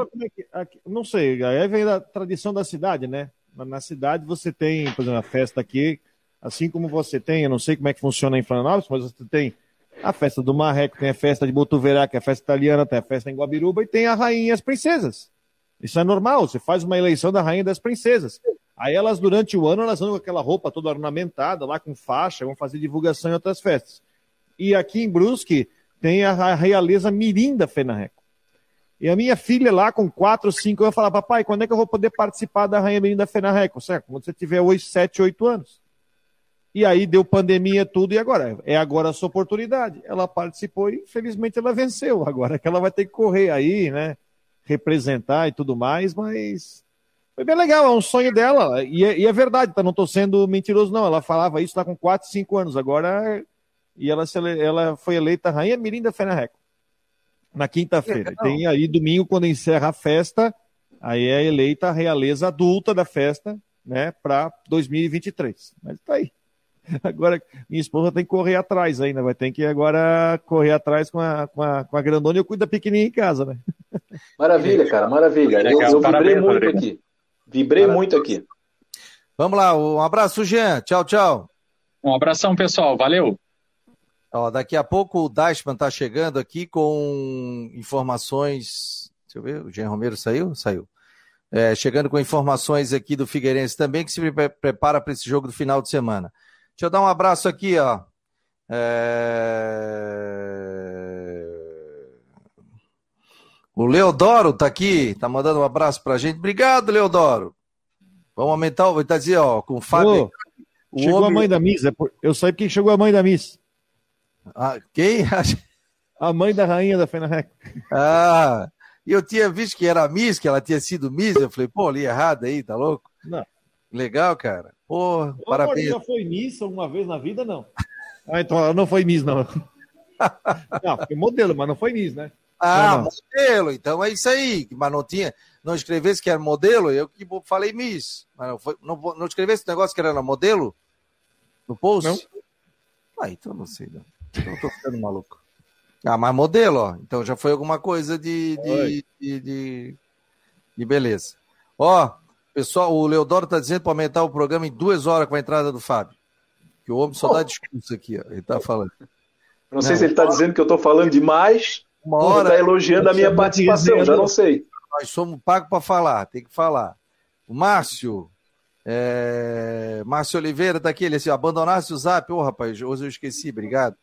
É não sei, aí vem da tradição da cidade, né? Na cidade você tem, por exemplo, a festa aqui, assim como você tem, eu não sei como é que funciona em Florianópolis, mas você tem a festa do Marreco, tem a festa de Botuverá, que é a festa italiana, tem a festa em Guabiruba e tem a rainha e as princesas. Isso é normal, você faz uma eleição da rainha e das princesas. Aí elas, durante o ano, elas andam com aquela roupa toda ornamentada, lá com faixa, vão fazer divulgação em outras festas. E aqui em Brusque tem a realeza mirim da Fenarreco. E a minha filha lá, com 4, 5 anos, falar, papai, quando é que eu vou poder participar da Rainha Mirim da Fenarreco? Certo? Quando você tiver 8, 7, 8 anos. E aí deu pandemia, tudo, e agora? É agora a sua oportunidade. Ela participou e, infelizmente, ela venceu. Agora é que ela vai ter que correr aí, né? Representar e tudo mais, mas foi bem legal, é um sonho dela. E é, e é verdade, tá? Não estou sendo mentiroso, não. Ela falava isso lá com 4, 5 anos. Agora e ela, ela foi eleita Rainha Mirim da Fenerreco. Na quinta-feira. Tem aí domingo, quando encerra a festa, aí é eleita a realeza adulta da festa, né, para 2023. Mas tá aí. *laughs* Agora, minha esposa tem que correr atrás ainda, vai ter que agora correr atrás com a, com a, com a grandona e eu cuido da pequenininha em casa, né? *laughs* Maravilha, cara, maravilha. Eu, eu vibrei muito aqui. Vibrei muito aqui. Vamos lá, um abraço, Jean. Tchau, tchau. Um abração, pessoal. Valeu. Ó, daqui a pouco o Dashman está chegando aqui com informações. Deixa eu ver, o Jean Romero saiu? Saiu. É, chegando com informações aqui do Figueirense também, que se prepara para esse jogo do final de semana. Deixa eu dar um abraço aqui, ó. É... O Leodoro tá aqui, tá mandando um abraço pra gente. Obrigado, Leodoro. Vamos aumentar, vou estar dizendo, ó, com o Fábio. Ô, chegou homem... a mãe da Miss, é eu sei porque chegou a mãe da Miss. Ah, quem? *laughs* A mãe da rainha da Fenarec. Ah, e eu tinha visto que era Miss, que ela tinha sido Miss. Eu falei, pô, li errado aí, tá louco? Não. Legal, cara. Pô, Ô, parabéns. já foi Miss alguma vez na vida, não? Ah, então ela não foi Miss, não. *laughs* não, foi modelo, mas não foi Miss, né? Ah, modelo, então é isso aí. Mas não tinha, não escrevesse que era modelo, eu que falei Miss. Mas não, foi, não, não escrevesse o negócio que era modelo? No post? Não. Ah, então não sei, não. Eu tô *laughs* ficando maluco. Ah, mas modelo, ó. Então já foi alguma coisa de, de, de, de, de beleza. Ó, pessoal, o Leodoro tá dizendo para aumentar o programa em duas horas com a entrada do Fábio. Que o homem só dá discurso aqui, ó. Ele tá falando. Não sei não, se ele está dizendo que eu estou falando demais uma hora está elogiando a minha participação, já não sei. Nós somos pagos para falar, tem que falar. O Márcio, é... Márcio Oliveira está aqui, ele assim, abandonasse o zap, ô oh, rapaz, hoje eu esqueci, obrigado.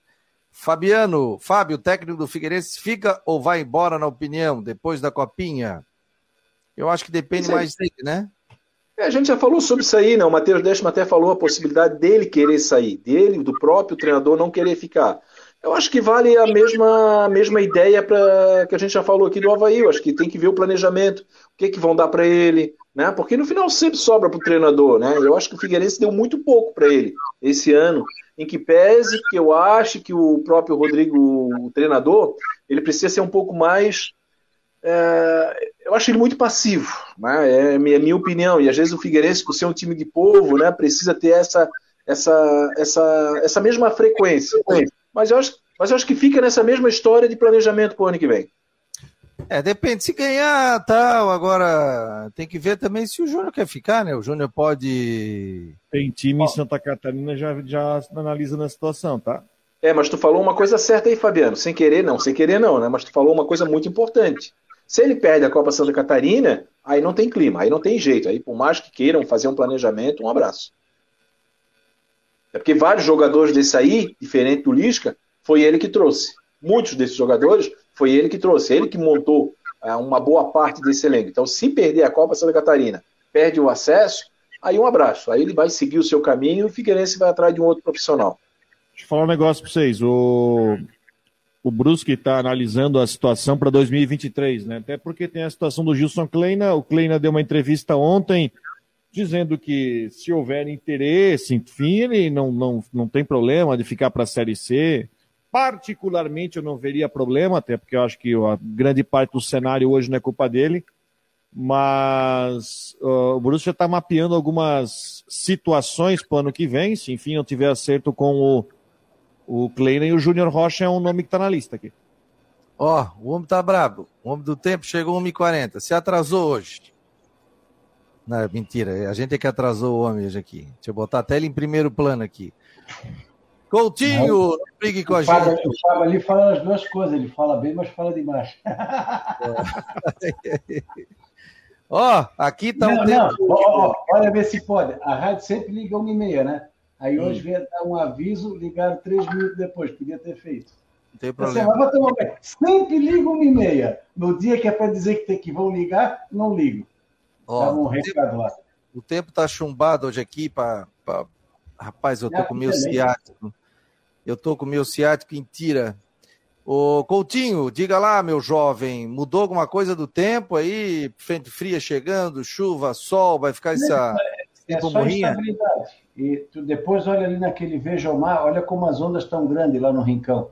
Fabiano, Fábio, técnico do Figueirense, fica ou vai embora, na opinião, depois da copinha? Eu acho que depende mais dele, né? É, a gente já falou sobre isso aí, né? O Matheus Décimo até falou a possibilidade dele querer sair, dele, do próprio treinador não querer ficar. Eu acho que vale a mesma, a mesma ideia para que a gente já falou aqui do Havaí. Eu acho que tem que ver o planejamento, o que, que vão dar para ele, né? Porque no final sempre sobra para o treinador, né? Eu acho que o Figueirense deu muito pouco para ele esse ano, em que pese que eu acho que o próprio Rodrigo, o treinador, ele precisa ser um pouco mais. É, eu acho ele muito passivo, né? é, é minha opinião. E às vezes o Figueirense, por ser um time de povo, né, precisa ter essa, essa, essa, essa mesma frequência. Mas eu, acho, mas eu acho que fica nessa mesma história de planejamento para o ano que vem. É, depende. Se ganhar, tal. Agora, tem que ver também se o Júnior quer ficar, né? O Júnior pode. Tem time em Santa Catarina já, já analisa na situação, tá? É, mas tu falou uma coisa certa aí, Fabiano. Sem querer, não. Sem querer, não, né? Mas tu falou uma coisa muito importante. Se ele perde a Copa Santa Catarina, aí não tem clima, aí não tem jeito. Aí, por mais que queiram fazer um planejamento, um abraço. É porque vários jogadores desse aí, diferente do Lisca, foi ele que trouxe. Muitos desses jogadores foi ele que trouxe, ele que montou é, uma boa parte desse elenco. Então, se perder a Copa Santa Catarina, perde o acesso, aí um abraço. Aí ele vai seguir o seu caminho e o Figueirense vai atrás de um outro profissional. Deixa eu falar um negócio para vocês. O, o Brusque está analisando a situação para 2023, né? Até porque tem a situação do Gilson Kleina. O Kleina deu uma entrevista ontem dizendo que se houver interesse, enfim, ele não, não, não tem problema de ficar para a Série C. Particularmente, eu não veria problema, até porque eu acho que a grande parte do cenário hoje não é culpa dele. Mas uh, o Borussia está mapeando algumas situações para o ano que vem. Se enfim não tiver acerto com o, o Kleina e o Júnior Rocha é um nome que está na lista aqui. Ó, oh, o homem tá brabo. O homem do tempo chegou 1h40. Se atrasou hoje. Não, é mentira. A gente é que atrasou o homem hoje aqui. Deixa eu botar até ele em primeiro plano aqui. Coutinho, brigue com a gente. O Fábio ali fala as duas coisas. Ele fala bem, mas fala demais. *laughs* Ó, oh, aqui tá não, um tempo... oh, oh, olha ver se pode. A rádio sempre liga uma e meia, né? Aí hoje hum. veio dar um aviso, ligaram três minutos depois. Podia ter feito. Não tem problema. Sempre liga uma e meia. No dia que é para dizer que, tem, que vão ligar, não ligo. Ó, um recado lá. O tempo tá chumbado hoje aqui para. Rapaz, eu tô é, com meu ciático. Eu tô com meu ciático em tira. Ô, Coutinho, diga lá, meu jovem, mudou alguma coisa do tempo aí? Frente fria chegando, chuva, sol, vai ficar essa. É, é só. E tu depois olha ali naquele veja o mar, olha como as ondas estão grandes lá no Rincão.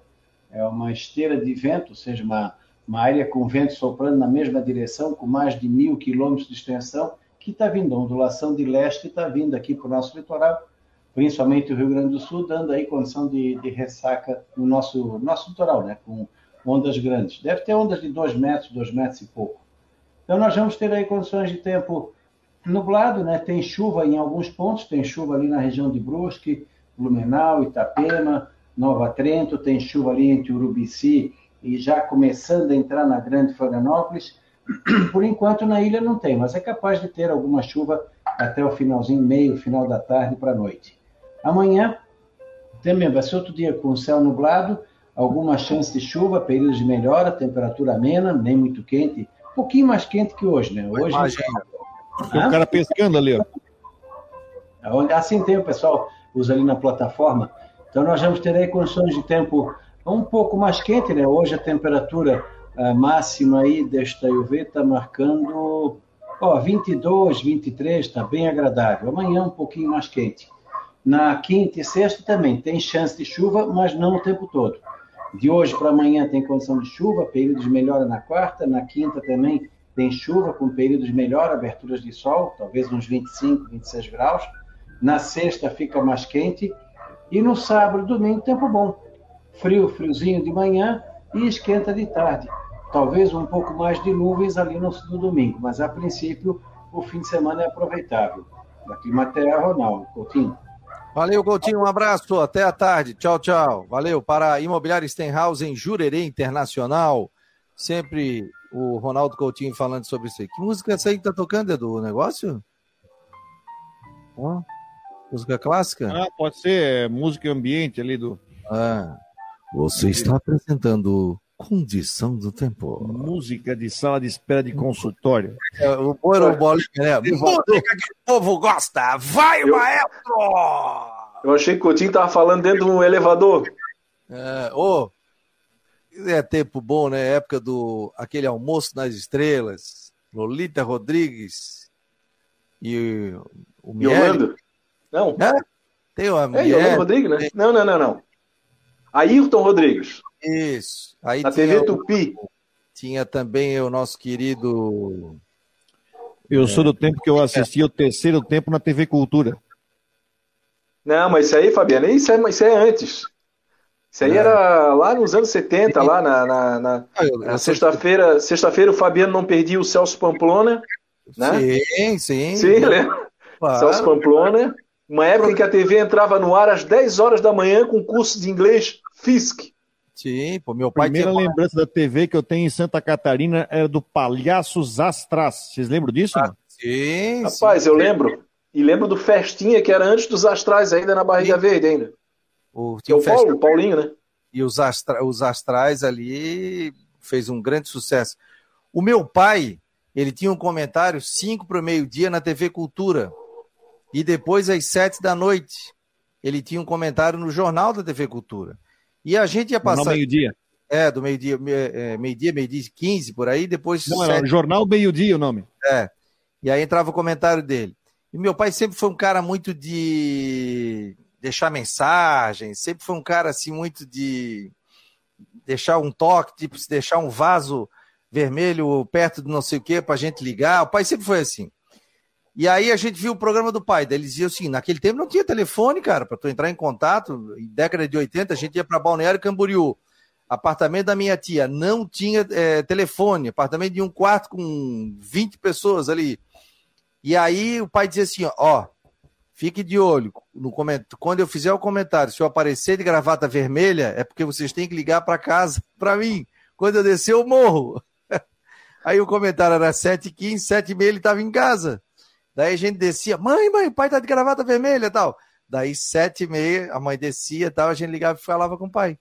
É uma esteira de vento, ou seja, uma, uma área com vento soprando na mesma direção, com mais de mil quilômetros de extensão, que está vindo, a ondulação de leste está vindo aqui para o nosso litoral, principalmente o Rio Grande do Sul, dando aí condição de, de ressaca no nosso, nosso litoral, né? com ondas grandes. Deve ter ondas de 2 metros, 2 metros e pouco. Então nós vamos ter aí condições de tempo nublado, né? tem chuva em alguns pontos, tem chuva ali na região de Brusque, Blumenau, Itapema, Nova Trento, tem chuva ali entre Urubici e já começando a entrar na Grande Florianópolis. *clears throat* Por enquanto na ilha não tem, mas é capaz de ter alguma chuva até o finalzinho, meio, final da tarde para a noite. Amanhã também vai ser outro dia com céu nublado, alguma chance de chuva, períodos de melhora, temperatura amena, nem muito quente, um pouquinho mais quente que hoje, né? Hoje. Tem um cara pescando ali, ó. Assim tem o pessoal usa ali na plataforma. Então nós vamos ter aí condições de tempo um pouco mais quente, né? Hoje a temperatura a máxima aí desta UV está marcando ó, 22, 23, está bem agradável. Amanhã um pouquinho mais quente. Na quinta e sexta também tem chance de chuva, mas não o tempo todo. De hoje para amanhã tem condição de chuva, períodos de melhora na quarta, na quinta também tem chuva com períodos de melhora, aberturas de sol, talvez uns 25, 26 graus. Na sexta fica mais quente e no sábado, domingo, tempo bom. Frio, friozinho de manhã e esquenta de tarde. Talvez um pouco mais de nuvens ali no, no domingo, mas a princípio o fim de semana é aproveitável. Da Climaterra, Ronaldo Coutinho. Valeu, Coutinho. Um abraço. Até a tarde. Tchau, tchau. Valeu. Para Imobiliária Stenhouse em Jurerê Internacional. Sempre o Ronaldo Coutinho falando sobre isso aí. Que música é essa aí que tá tocando, Edu? O negócio? música clássica? Ah, pode ser música ambiente ali do. Ah. Você está apresentando Condição do Tempo. Música de sala de espera de consultório. É, o Boro Bolinha, né? Música que o povo gosta. Vai, eu, maestro! Eu achei que o Coutinho tava falando dentro de um elevador. É, ô, é tempo bom, né? Época do aquele almoço nas estrelas. Lolita Rodrigues e o Miele. Yolanda? Não. É? Tem uma É, Yolanda Rodrigues, né? Não, não, não, não. Ayrton Rodrigues. Isso. Aí Na TV Tupi. Tinha também o nosso querido. Eu sou do tempo que eu assisti o terceiro tempo na TV Cultura. Não, mas isso aí, Fabiano, isso é, isso é antes. Isso aí é. era lá nos anos 70, Sim. lá na, na, na, ah, na sexta-feira. Sexta-feira o Fabiano não perdia o Celso Pamplona. Né? Sim, sim. Sim, lembra? Claro. Celso Pamplona. Uma época em que a TV entrava no ar às 10 horas da manhã com curso de inglês FISC. Sim, pô, meu pai Primeira tinha... lembrança da TV que eu tenho em Santa Catarina era do Palhaços Astras. Vocês lembram disso? Ah, sim. Rapaz, sim, eu lembro. E lembro do Festinha, que era antes dos Astrais, ainda na Barriga sim. Verde, ainda. O, tinha o, Paulo, o Paulinho, né? E os, astra... os Astrais ali fez um grande sucesso. O meu pai, ele tinha um comentário 5 para o meio-dia na TV Cultura. E depois, às 7 da noite, ele tinha um comentário no Jornal da TV Cultura. E a gente ia passar. Jornal meio-dia. É, do meio-dia, é, meio-dia, meio-dia 15, por aí, depois. Não, era Jornal Meio-Dia o nome. É. E aí entrava o comentário dele. E meu pai sempre foi um cara muito de deixar mensagem, sempre foi um cara assim, muito de deixar um toque, tipo, se deixar um vaso vermelho perto do não sei o que pra gente ligar. O pai sempre foi assim. E aí a gente viu o programa do pai. Daí eles diziam assim: naquele tempo não tinha telefone, cara, para tu entrar em contato. Em década de 80, a gente ia para Balneário Camboriú. Apartamento da minha tia não tinha é, telefone. Apartamento de um quarto com 20 pessoas ali. E aí o pai dizia assim: ó, fique de olho. No coment... Quando eu fizer o comentário, se eu aparecer de gravata vermelha, é porque vocês têm que ligar para casa para mim. Quando eu descer, eu morro. *laughs* Aí o comentário era 7h15, 7h30 ele estava em casa. Daí a gente descia, mãe, mãe, o pai tá de gravata vermelha e tal. Daí, sete e meia, a mãe descia e tal, a gente ligava e falava com o pai.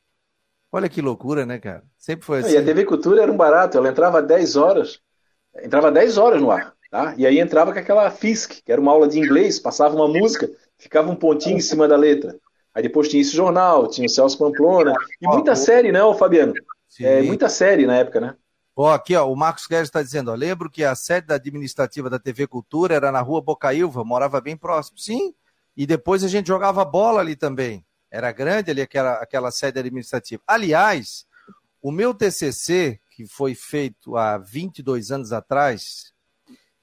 Olha que loucura, né, cara? Sempre foi assim. E a TV Cultura era um barato, ela entrava 10 horas, entrava 10 horas no ar, tá? E aí entrava com aquela FISC, que era uma aula de inglês, passava uma música, ficava um pontinho em cima da letra. Aí depois tinha esse jornal, tinha o Celso Pamplona, e muita série, né, Fabiano? É, muita série na época, né? Ó, aqui, ó, o Marcos Guedes está dizendo, ó, lembro que a sede da administrativa da TV Cultura era na rua Bocaiúva, morava bem próximo. Sim, e depois a gente jogava bola ali também. Era grande ali aquela, aquela sede administrativa. Aliás, o meu TCC, que foi feito há 22 anos atrás,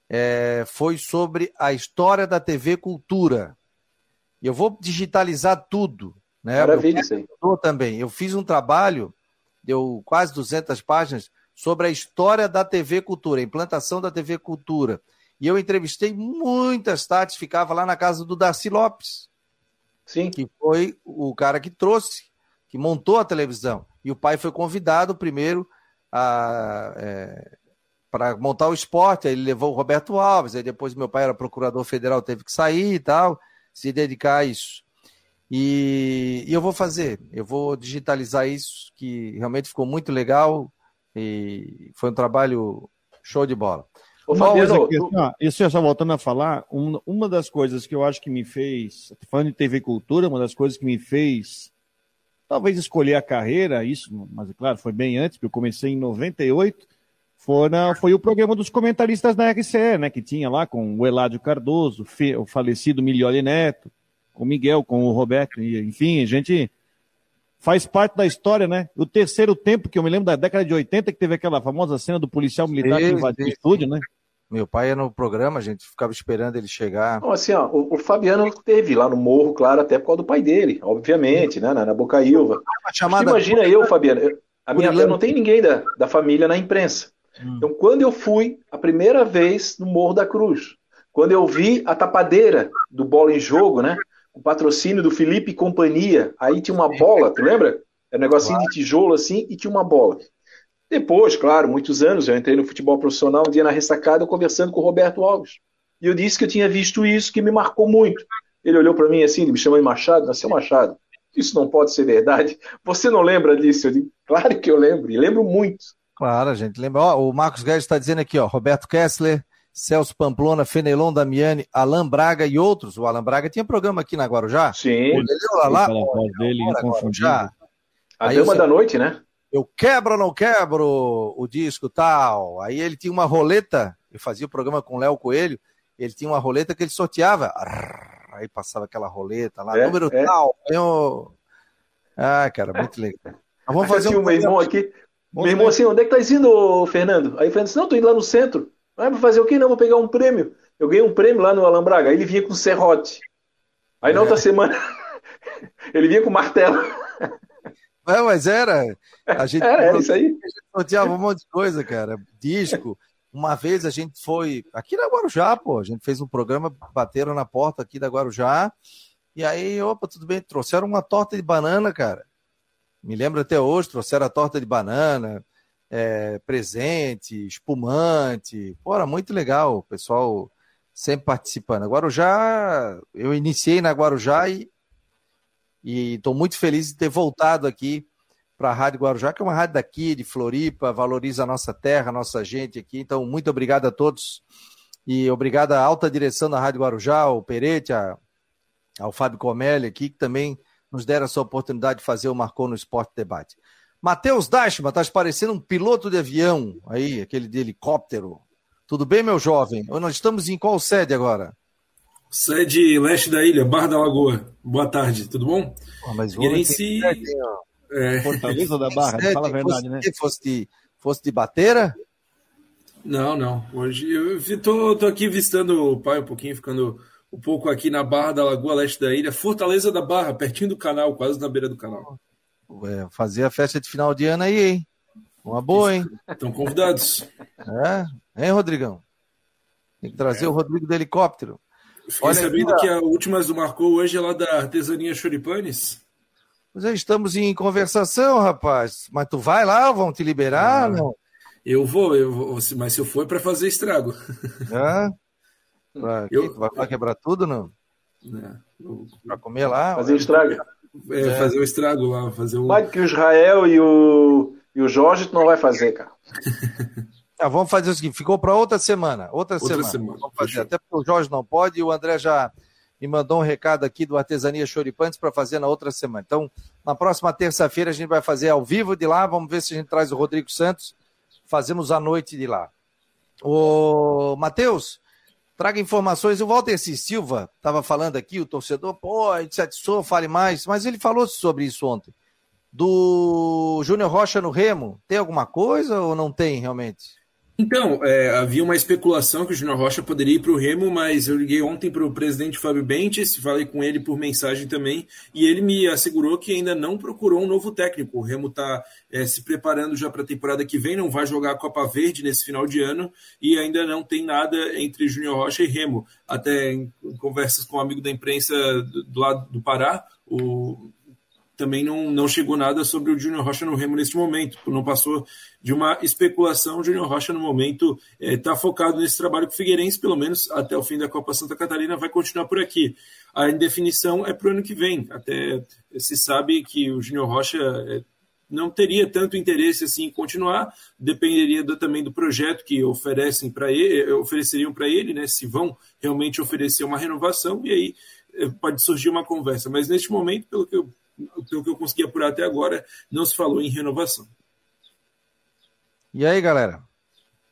é, foi sobre a história da TV Cultura. Eu vou digitalizar tudo. Né? Maravilha, sim. também. Eu fiz um trabalho, deu quase 200 páginas, sobre a história da TV Cultura, a implantação da TV Cultura. E eu entrevistei muitas tardes, ficava lá na casa do Darcy Lopes. Sim. Que foi o cara que trouxe, que montou a televisão. E o pai foi convidado primeiro é, para montar o esporte. Aí ele levou o Roberto Alves. Aí depois meu pai era procurador federal, teve que sair e tal, se dedicar a isso. E, e eu vou fazer, eu vou digitalizar isso, que realmente ficou muito legal. E foi um trabalho show de bola. Ô, Fabiano, aqui, assim, isso só voltando a falar, um, uma das coisas que eu acho que me fez, falando de TV Cultura, uma das coisas que me fez talvez escolher a carreira, isso, mas é claro, foi bem antes, porque eu comecei em 98, foi, na, foi o programa dos comentaristas da RCE, né, que tinha lá com o Eládio Cardoso, o falecido Milioli Neto, com o Miguel, com o Roberto, enfim, a gente faz parte da história, né? O terceiro tempo, que eu me lembro da década de 80, que teve aquela famosa cena do policial militar que invadiu o estúdio, né? Meu pai ia no programa, a gente ficava esperando ele chegar. Não, assim, ó, o, o, Fabiano teve lá no Morro, claro, até por causa do pai dele, obviamente, né? Na, na Bocaiúva. Chamada... Imagina eu, Fabiano, eu, a minha eu não tem ninguém da, da família na imprensa. Hum. Então, quando eu fui a primeira vez no Morro da Cruz, quando eu vi a tapadeira do Bola em Jogo, né? O patrocínio do Felipe companhia, aí tinha uma bola, tu lembra? Era um negocinho claro. de tijolo assim e tinha uma bola. Depois, claro, muitos anos, eu entrei no futebol profissional um dia na ressacada conversando com o Roberto Alves. E eu disse que eu tinha visto isso, que me marcou muito. Ele olhou para mim assim, ele me chamou de Machado, nasceu Machado. Isso não pode ser verdade. Você não lembra disso? Eu digo, claro que eu lembro, e lembro muito. Claro, gente lembra. Ó, o Marcos Guedes está dizendo aqui, ó, Roberto Kessler, Celso Pamplona, Fenelon Damiani, Alan Braga e outros. O Alan Braga tinha programa aqui na Guarujá. Sim. Ele lá, lá, dele, Guarujá. A Dama da Noite, né? eu quebro ou não quebro o disco tal. Aí ele tinha uma roleta, eu fazia o programa com o Léo Coelho, ele tinha uma roleta que ele sorteava. Aí passava aquela roleta lá, é, número é. tal. Ah, cara, muito legal. Mas vamos fazer um meu irmão aqui. Meu irmão assim, onde é que tá indo, Fernando? Aí o Fernando disse, não, tô indo lá no centro. Vai fazer o quê? Não, vou pegar um prêmio. Eu ganhei um prêmio lá no Alambraga. Aí ele vinha com serrote. Aí na é. outra semana, *laughs* ele vinha com martelo. *laughs* É, mas era. A gente, era, era isso aí. A gente sorteava um monte de coisa, cara. Disco. Uma vez a gente foi aqui na Guarujá, pô. A gente fez um programa, bateram na porta aqui da Guarujá. E aí, opa, tudo bem. Trouxeram uma torta de banana, cara. Me lembro até hoje, trouxeram a torta de banana, é, presente, espumante. Era muito legal. O pessoal sempre participando. A Guarujá, eu iniciei na Guarujá e estou muito feliz de ter voltado aqui para a Rádio Guarujá, que é uma rádio daqui, de Floripa, valoriza a nossa terra, a nossa gente aqui. Então, muito obrigado a todos. E obrigado à alta direção da Rádio Guarujá, ao Perete, ao Fábio Comelli aqui, que também nos deram essa oportunidade de fazer o Marcou no Esporte Debate. Matheus Dashman, tá parecendo um piloto de avião aí, aquele de helicóptero. Tudo bem, meu jovem? Nós estamos em qual sede agora? Sede leste da ilha, Barra da Lagoa. Boa tarde, tudo bom? Oh, mas Figueirense... É... Fortaleza *laughs* da Barra, Sede, fala a verdade, né? Fosse de, fosse de bateira? Não, não. Hoje eu tô, tô aqui visitando o pai um pouquinho, ficando um pouco aqui na Barra da Lagoa, leste da ilha. Fortaleza da Barra, pertinho do canal, quase na beira do canal. Ué, fazer a festa de final de ano aí, hein? Uma boa, hein? Estão convidados. É? Hein, Rodrigão? Tem que trazer é. o Rodrigo do helicóptero. Fiquei Olha sabendo aqui, que a última do marcou hoje é lá da artesania Choripanes. Já estamos em conversação, rapaz. Mas tu vai lá, vão te liberar? Ah, não? Eu vou, eu vou, mas se eu for é para fazer estrago. Ah, *laughs* pra eu, vai, vai quebrar tudo, não? É, para comer lá? Fazer estrago. É, é, fazer o estrago lá, fazer o. Pode que o Israel e o, e o Jorge tu não vai fazer, cara. *laughs* Ah, vamos fazer o seguinte, ficou para outra semana. Outra, outra semana. semana. Vamos fazer. Até porque o Jorge não pode e o André já me mandou um recado aqui do Artesania Choripantes para fazer na outra semana. Então, na próxima terça-feira a gente vai fazer ao vivo de lá. Vamos ver se a gente traz o Rodrigo Santos. Fazemos a noite de lá. O Matheus, traga informações. O Walter C. Silva estava falando aqui, o torcedor, pô, se atiçou, fale mais. Mas ele falou sobre isso ontem. Do Júnior Rocha no Remo, tem alguma coisa ou não tem realmente? Então, é, havia uma especulação que o Júnior Rocha poderia ir para o Remo, mas eu liguei ontem para o presidente Fábio Bentes, falei com ele por mensagem também, e ele me assegurou que ainda não procurou um novo técnico. O Remo está é, se preparando já para a temporada que vem, não vai jogar a Copa Verde nesse final de ano, e ainda não tem nada entre Júnior Rocha e Remo. Até em conversas com um amigo da imprensa do lado do Pará, o também não, não chegou nada sobre o Júnior Rocha no Remo neste momento, não passou de uma especulação. O Júnior Rocha, no momento, está eh, é, focado nesse trabalho com o Figueirense, pelo menos até o fim da Copa Santa Catarina, vai continuar por aqui. A indefinição é para o ano que vem. Até se sabe que o Júnior Rocha é, não teria tanto interesse assim em continuar, dependeria do, também do projeto que oferecem para ele, ofereceriam para ele, né? Se vão realmente oferecer uma renovação, e aí pode surgir uma conversa. Mas neste momento, pelo que eu pelo que eu consegui apurar até agora, não se falou em renovação. E aí, galera?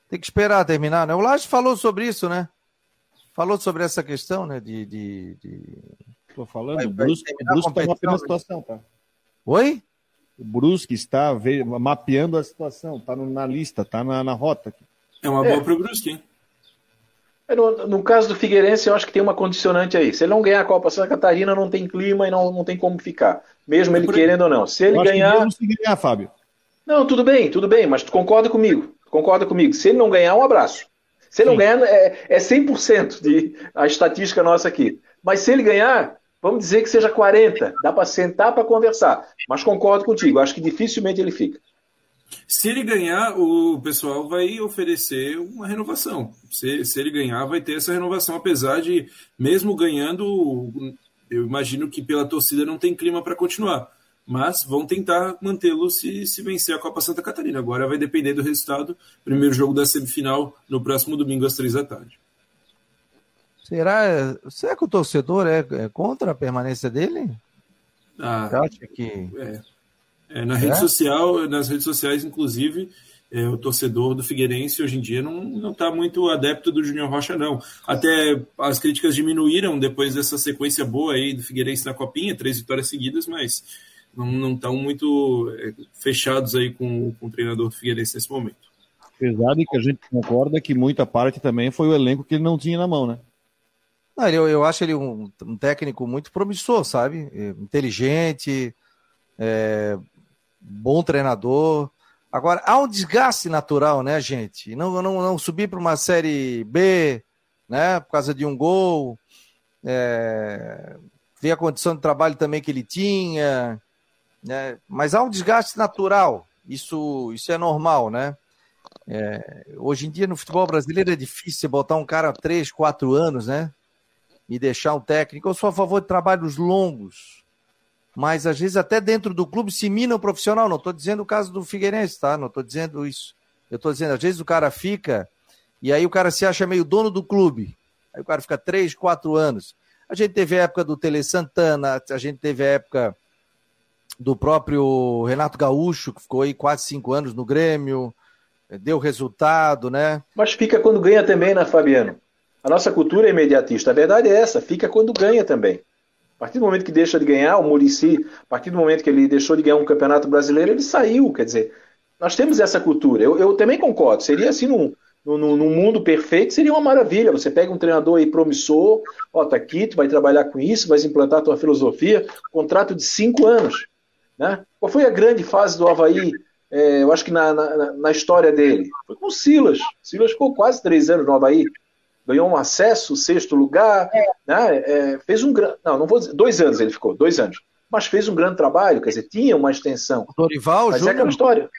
Tem que esperar terminar, né? O Laje falou sobre isso, né? Falou sobre essa questão, né? De. de, de... Tô falando, vai, o vai o Brusco tá na situação, tá? Oi? o Brusque está mapeando a situação, está na lista, está na, na rota. É uma boa é. para o Brusque, hein? No, no, caso do Figueirense, eu acho que tem uma condicionante aí. Se ele não ganhar a Copa Santa Catarina, não tem clima e não, não tem como ficar. Mesmo ele querendo ou não. Se ele ganhar. se ganhar, Fábio. Não, tudo bem, tudo bem, mas tu concorda comigo. Concorda comigo. Se ele não ganhar, um abraço. Se ele Sim. não ganhar, é, é 100% de a estatística nossa aqui. Mas se ele ganhar, vamos dizer que seja 40. Dá para sentar para conversar. Mas concordo contigo. Acho que dificilmente ele fica. Se ele ganhar, o pessoal vai oferecer uma renovação. Se, se ele ganhar, vai ter essa renovação, apesar de, mesmo ganhando, eu imagino que pela torcida não tem clima para continuar. Mas vão tentar mantê-lo se, se vencer a Copa Santa Catarina. Agora vai depender do resultado. Primeiro jogo da semifinal no próximo domingo às três da tarde. Será, será que o torcedor é, é contra a permanência dele? Ah, acha que. É. É, na rede é? social, nas redes sociais, inclusive, é, o torcedor do Figueirense hoje em dia não está muito adepto do Júnior Rocha, não. Até as críticas diminuíram depois dessa sequência boa aí do Figueirense na Copinha, três vitórias seguidas, mas não estão muito é, fechados aí com, com o treinador do Figueirense nesse momento. Apesar de que a gente concorda que muita parte também foi o elenco que ele não tinha na mão, né? Não, eu, eu acho ele um, um técnico muito promissor, sabe? Inteligente, é, bom treinador. Agora, há um desgaste natural, né, gente? Não, não, não subir para uma Série B, né, por causa de um gol. É, ver a condição de trabalho também que ele tinha. Né? Mas há um desgaste natural. Isso, isso é normal, né? É, hoje em dia no futebol brasileiro é difícil botar um cara três, quatro anos, né? E deixar um técnico. Eu sou a favor de trabalhos longos mas às vezes até dentro do clube se mina o profissional. Não estou dizendo o caso do Figueirense, tá? Não estou dizendo isso. Eu estou dizendo, às vezes o cara fica e aí o cara se acha meio dono do clube. Aí o cara fica três, quatro anos. A gente teve a época do Tele Santana, a gente teve a época do próprio Renato Gaúcho, que ficou aí quase cinco anos no Grêmio, deu resultado, né? Mas fica quando ganha também, né, Fabiano? A nossa cultura é imediatista. A verdade é essa, fica quando ganha também. Partir do momento que deixa de ganhar, o Murici, a partir do momento que ele deixou de ganhar um campeonato brasileiro, ele saiu. Quer dizer, nós temos essa cultura. Eu, eu também concordo. Seria assim, num, num, num, mundo perfeito, seria uma maravilha. Você pega um treinador aí promissor, ó, tá aqui, tu vai trabalhar com isso, vai implantar tua filosofia, contrato de cinco anos. Né? Qual foi a grande fase do Havaí? É, eu acho que na, na, na história dele. Foi com o Silas. Silas ficou quase três anos no Havaí ganhou um acesso, sexto lugar, é. né? É, fez um grande. Não, não vou dizer. Dois anos ele ficou, dois anos. Mas fez um grande trabalho, quer dizer, tinha uma extensão. O Dorival Mas Júnior. É aquela história.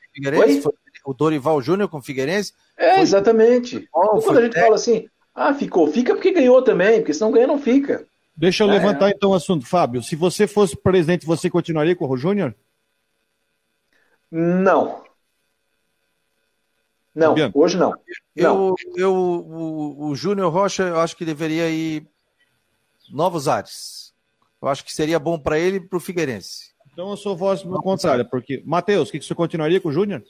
O Dorival Júnior com o Figueirense? É, foi... exatamente. Oh, quando a gente fala assim, ah, ficou, fica porque ganhou também, porque se não ganha, não fica. Deixa eu é. levantar então o assunto, Fábio. Se você fosse presidente, você continuaria com o Júnior? Não. Não, hoje não. Eu, eu, o, o Júnior Rocha, eu acho que deveria ir novos ares. Eu acho que seria bom para ele e para o Figueirense. Então eu sou voz no contrário, porque. Matheus, o que, que você continuaria com o Júnior?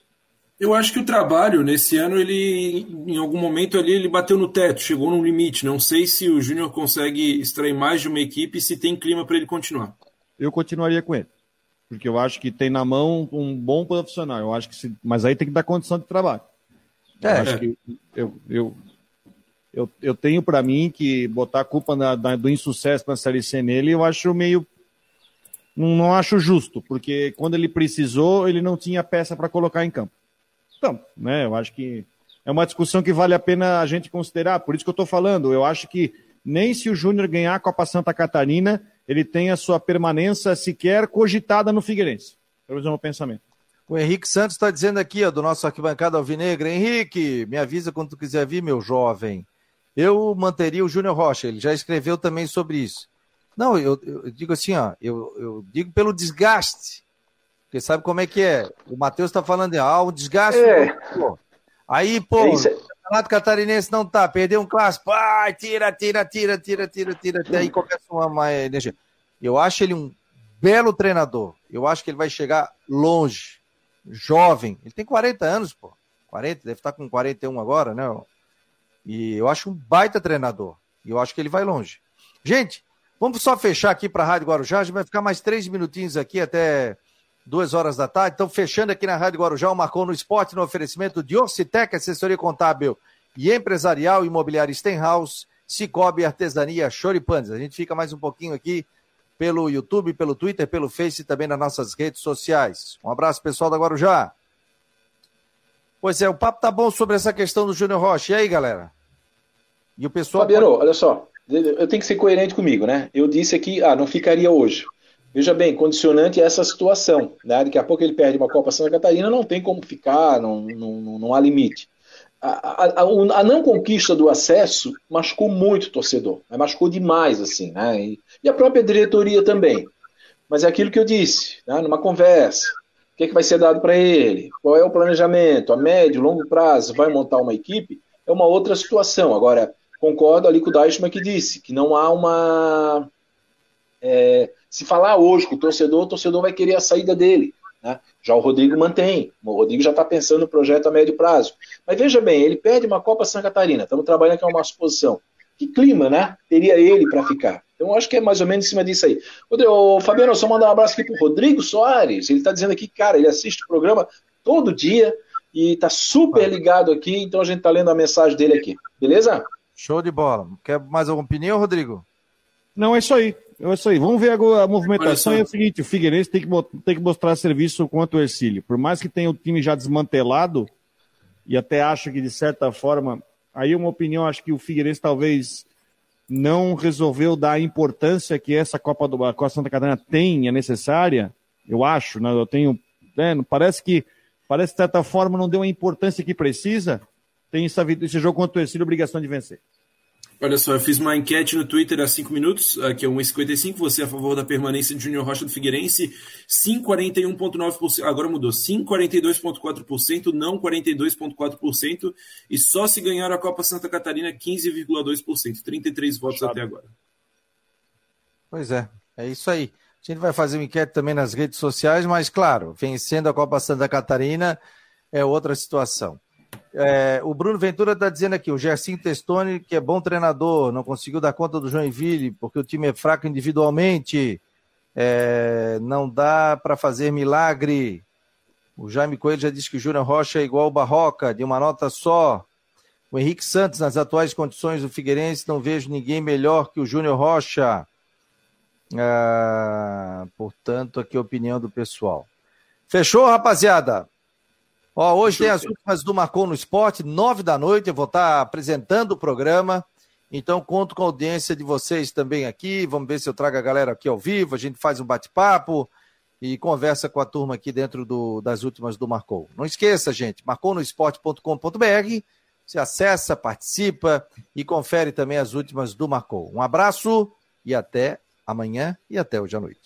Eu acho que o trabalho nesse ano, ele, em algum momento ali, ele bateu no teto, chegou num limite. Não sei se o Júnior consegue extrair mais de uma equipe se tem clima para ele continuar. Eu continuaria com ele. Porque eu acho que tem na mão um bom profissional. Eu acho que se... Mas aí tem que dar condição de trabalho. É, eu acho que eu, eu, eu, eu tenho para mim que botar a culpa na, na, do insucesso na Série C nele, eu acho meio. Não, não acho justo, porque quando ele precisou, ele não tinha peça para colocar em campo. Então, né, eu acho que é uma discussão que vale a pena a gente considerar. Por isso que eu estou falando. Eu acho que nem se o Júnior ganhar a Copa Santa Catarina, ele tem a sua permanência sequer cogitada no Figueirense. Pelo menos é o meu pensamento. O Henrique Santos está dizendo aqui, ó, do nosso arquibancada alvinegra. Henrique, me avisa quando tu quiser vir, meu jovem. Eu manteria o Júnior Rocha, ele já escreveu também sobre isso. Não, eu, eu digo assim, ó, eu, eu, digo pelo desgaste. Porque sabe como é que é? O Matheus está falando, ah, o desgaste. É. Pô. Aí, pô, é o Campeonato Catarinense não tá, perdeu um clássico, ai, tira, tira, tira, tira, tira, tira, até aí começa uma, uma energia. Eu acho ele um belo treinador. Eu acho que ele vai chegar longe jovem. Ele tem 40 anos, pô. 40, deve estar com 41 agora, né? E eu acho um baita treinador. E eu acho que ele vai longe. Gente, vamos só fechar aqui para a Rádio Guarujá. A gente vai ficar mais três minutinhos aqui até duas horas da tarde. Então, fechando aqui na Rádio Guarujá, o Marcou no Esporte, no oferecimento de Orcitec, assessoria contábil e empresarial, imobiliária Stenhouse, Cicobi, Artesania, Choripanes. A gente fica mais um pouquinho aqui pelo YouTube, pelo Twitter, pelo Face e também nas nossas redes sociais. Um abraço, pessoal da Guarujá. Pois é, o papo tá bom sobre essa questão do Júnior Rocha. E aí, galera? E o pessoal. Fabiano, pode... olha só, eu tenho que ser coerente comigo, né? Eu disse aqui, ah, não ficaria hoje. Veja bem, condicionante é essa situação. Né? Daqui a pouco ele perde uma Copa Santa Catarina, não tem como ficar, não, não, não há limite. A, a, a, não conquista do acesso machucou muito o torcedor, machucou demais, assim, né? E, e, a própria diretoria também. Mas é aquilo que eu disse, né? numa conversa. O que, é que vai ser dado para ele? Qual é o planejamento? A médio, longo prazo, vai montar uma equipe? É uma outra situação. Agora, concordo ali com o Deichmann que disse que não há uma. É, se falar hoje com o torcedor, o torcedor vai querer a saída dele. Né? Já o Rodrigo mantém. O Rodrigo já está pensando no projeto a médio prazo. Mas veja bem, ele perde uma Copa Santa Catarina. Estamos trabalhando aqui uma suposição. Que clima, né? Teria ele para ficar. Então, acho que é mais ou menos em cima disso aí. Rodrigo, Fabiano, só mandar um abraço aqui para o Rodrigo Soares. Ele está dizendo aqui, cara, ele assiste o programa todo dia e está super ligado aqui. Então, a gente está lendo a mensagem dele aqui. Beleza? Show de bola. Quer mais alguma opinião, Rodrigo? Não, é isso aí. É isso aí. Vamos ver agora a movimentação. É o seguinte: o Figueirense tem que, tem que mostrar serviço contra o Ercílio. Por mais que tenha o time já desmantelado, e até acho que de certa forma, aí uma opinião, acho que o Figueirense talvez não resolveu dar a importância que essa Copa do Copa Santa Catarina tem, é necessária. Eu acho, né? Eu tenho. Né? Parece que, parece que de certa forma não deu a importância que precisa. Tem essa, esse jogo contra o Ercílio, obrigação de vencer. Olha só, eu fiz uma enquete no Twitter há 5 minutos, aqui é 1,55. Você é a favor da permanência de Júnior Rocha do Figueirense? Sim, 41,9%. Agora mudou. Sim, 42,4%. Não, 42,4%. E só se ganhar a Copa Santa Catarina, 15,2%. 33 votos até agora. Pois é, é isso aí. A gente vai fazer uma enquete também nas redes sociais, mas, claro, vencendo a Copa Santa Catarina é outra situação. É, o Bruno Ventura está dizendo aqui, o Gersinho Testoni, que é bom treinador, não conseguiu dar conta do Joinville, porque o time é fraco individualmente, é, não dá para fazer milagre. O Jaime Coelho já disse que o Júnior Rocha é igual o Barroca, de uma nota só. O Henrique Santos, nas atuais condições do Figueirense, não vejo ninguém melhor que o Júnior Rocha. Ah, portanto, aqui a opinião do pessoal. Fechou, rapaziada? Ó, hoje tem as últimas do Marcou no Esporte, nove da noite, eu vou estar apresentando o programa. Então, conto com a audiência de vocês também aqui. Vamos ver se eu trago a galera aqui ao vivo. A gente faz um bate-papo e conversa com a turma aqui dentro do, das últimas do Marcou. Não esqueça, gente, marconosport.com.br. Você acessa, participa e confere também as últimas do Marcou. Um abraço e até amanhã e até hoje à noite.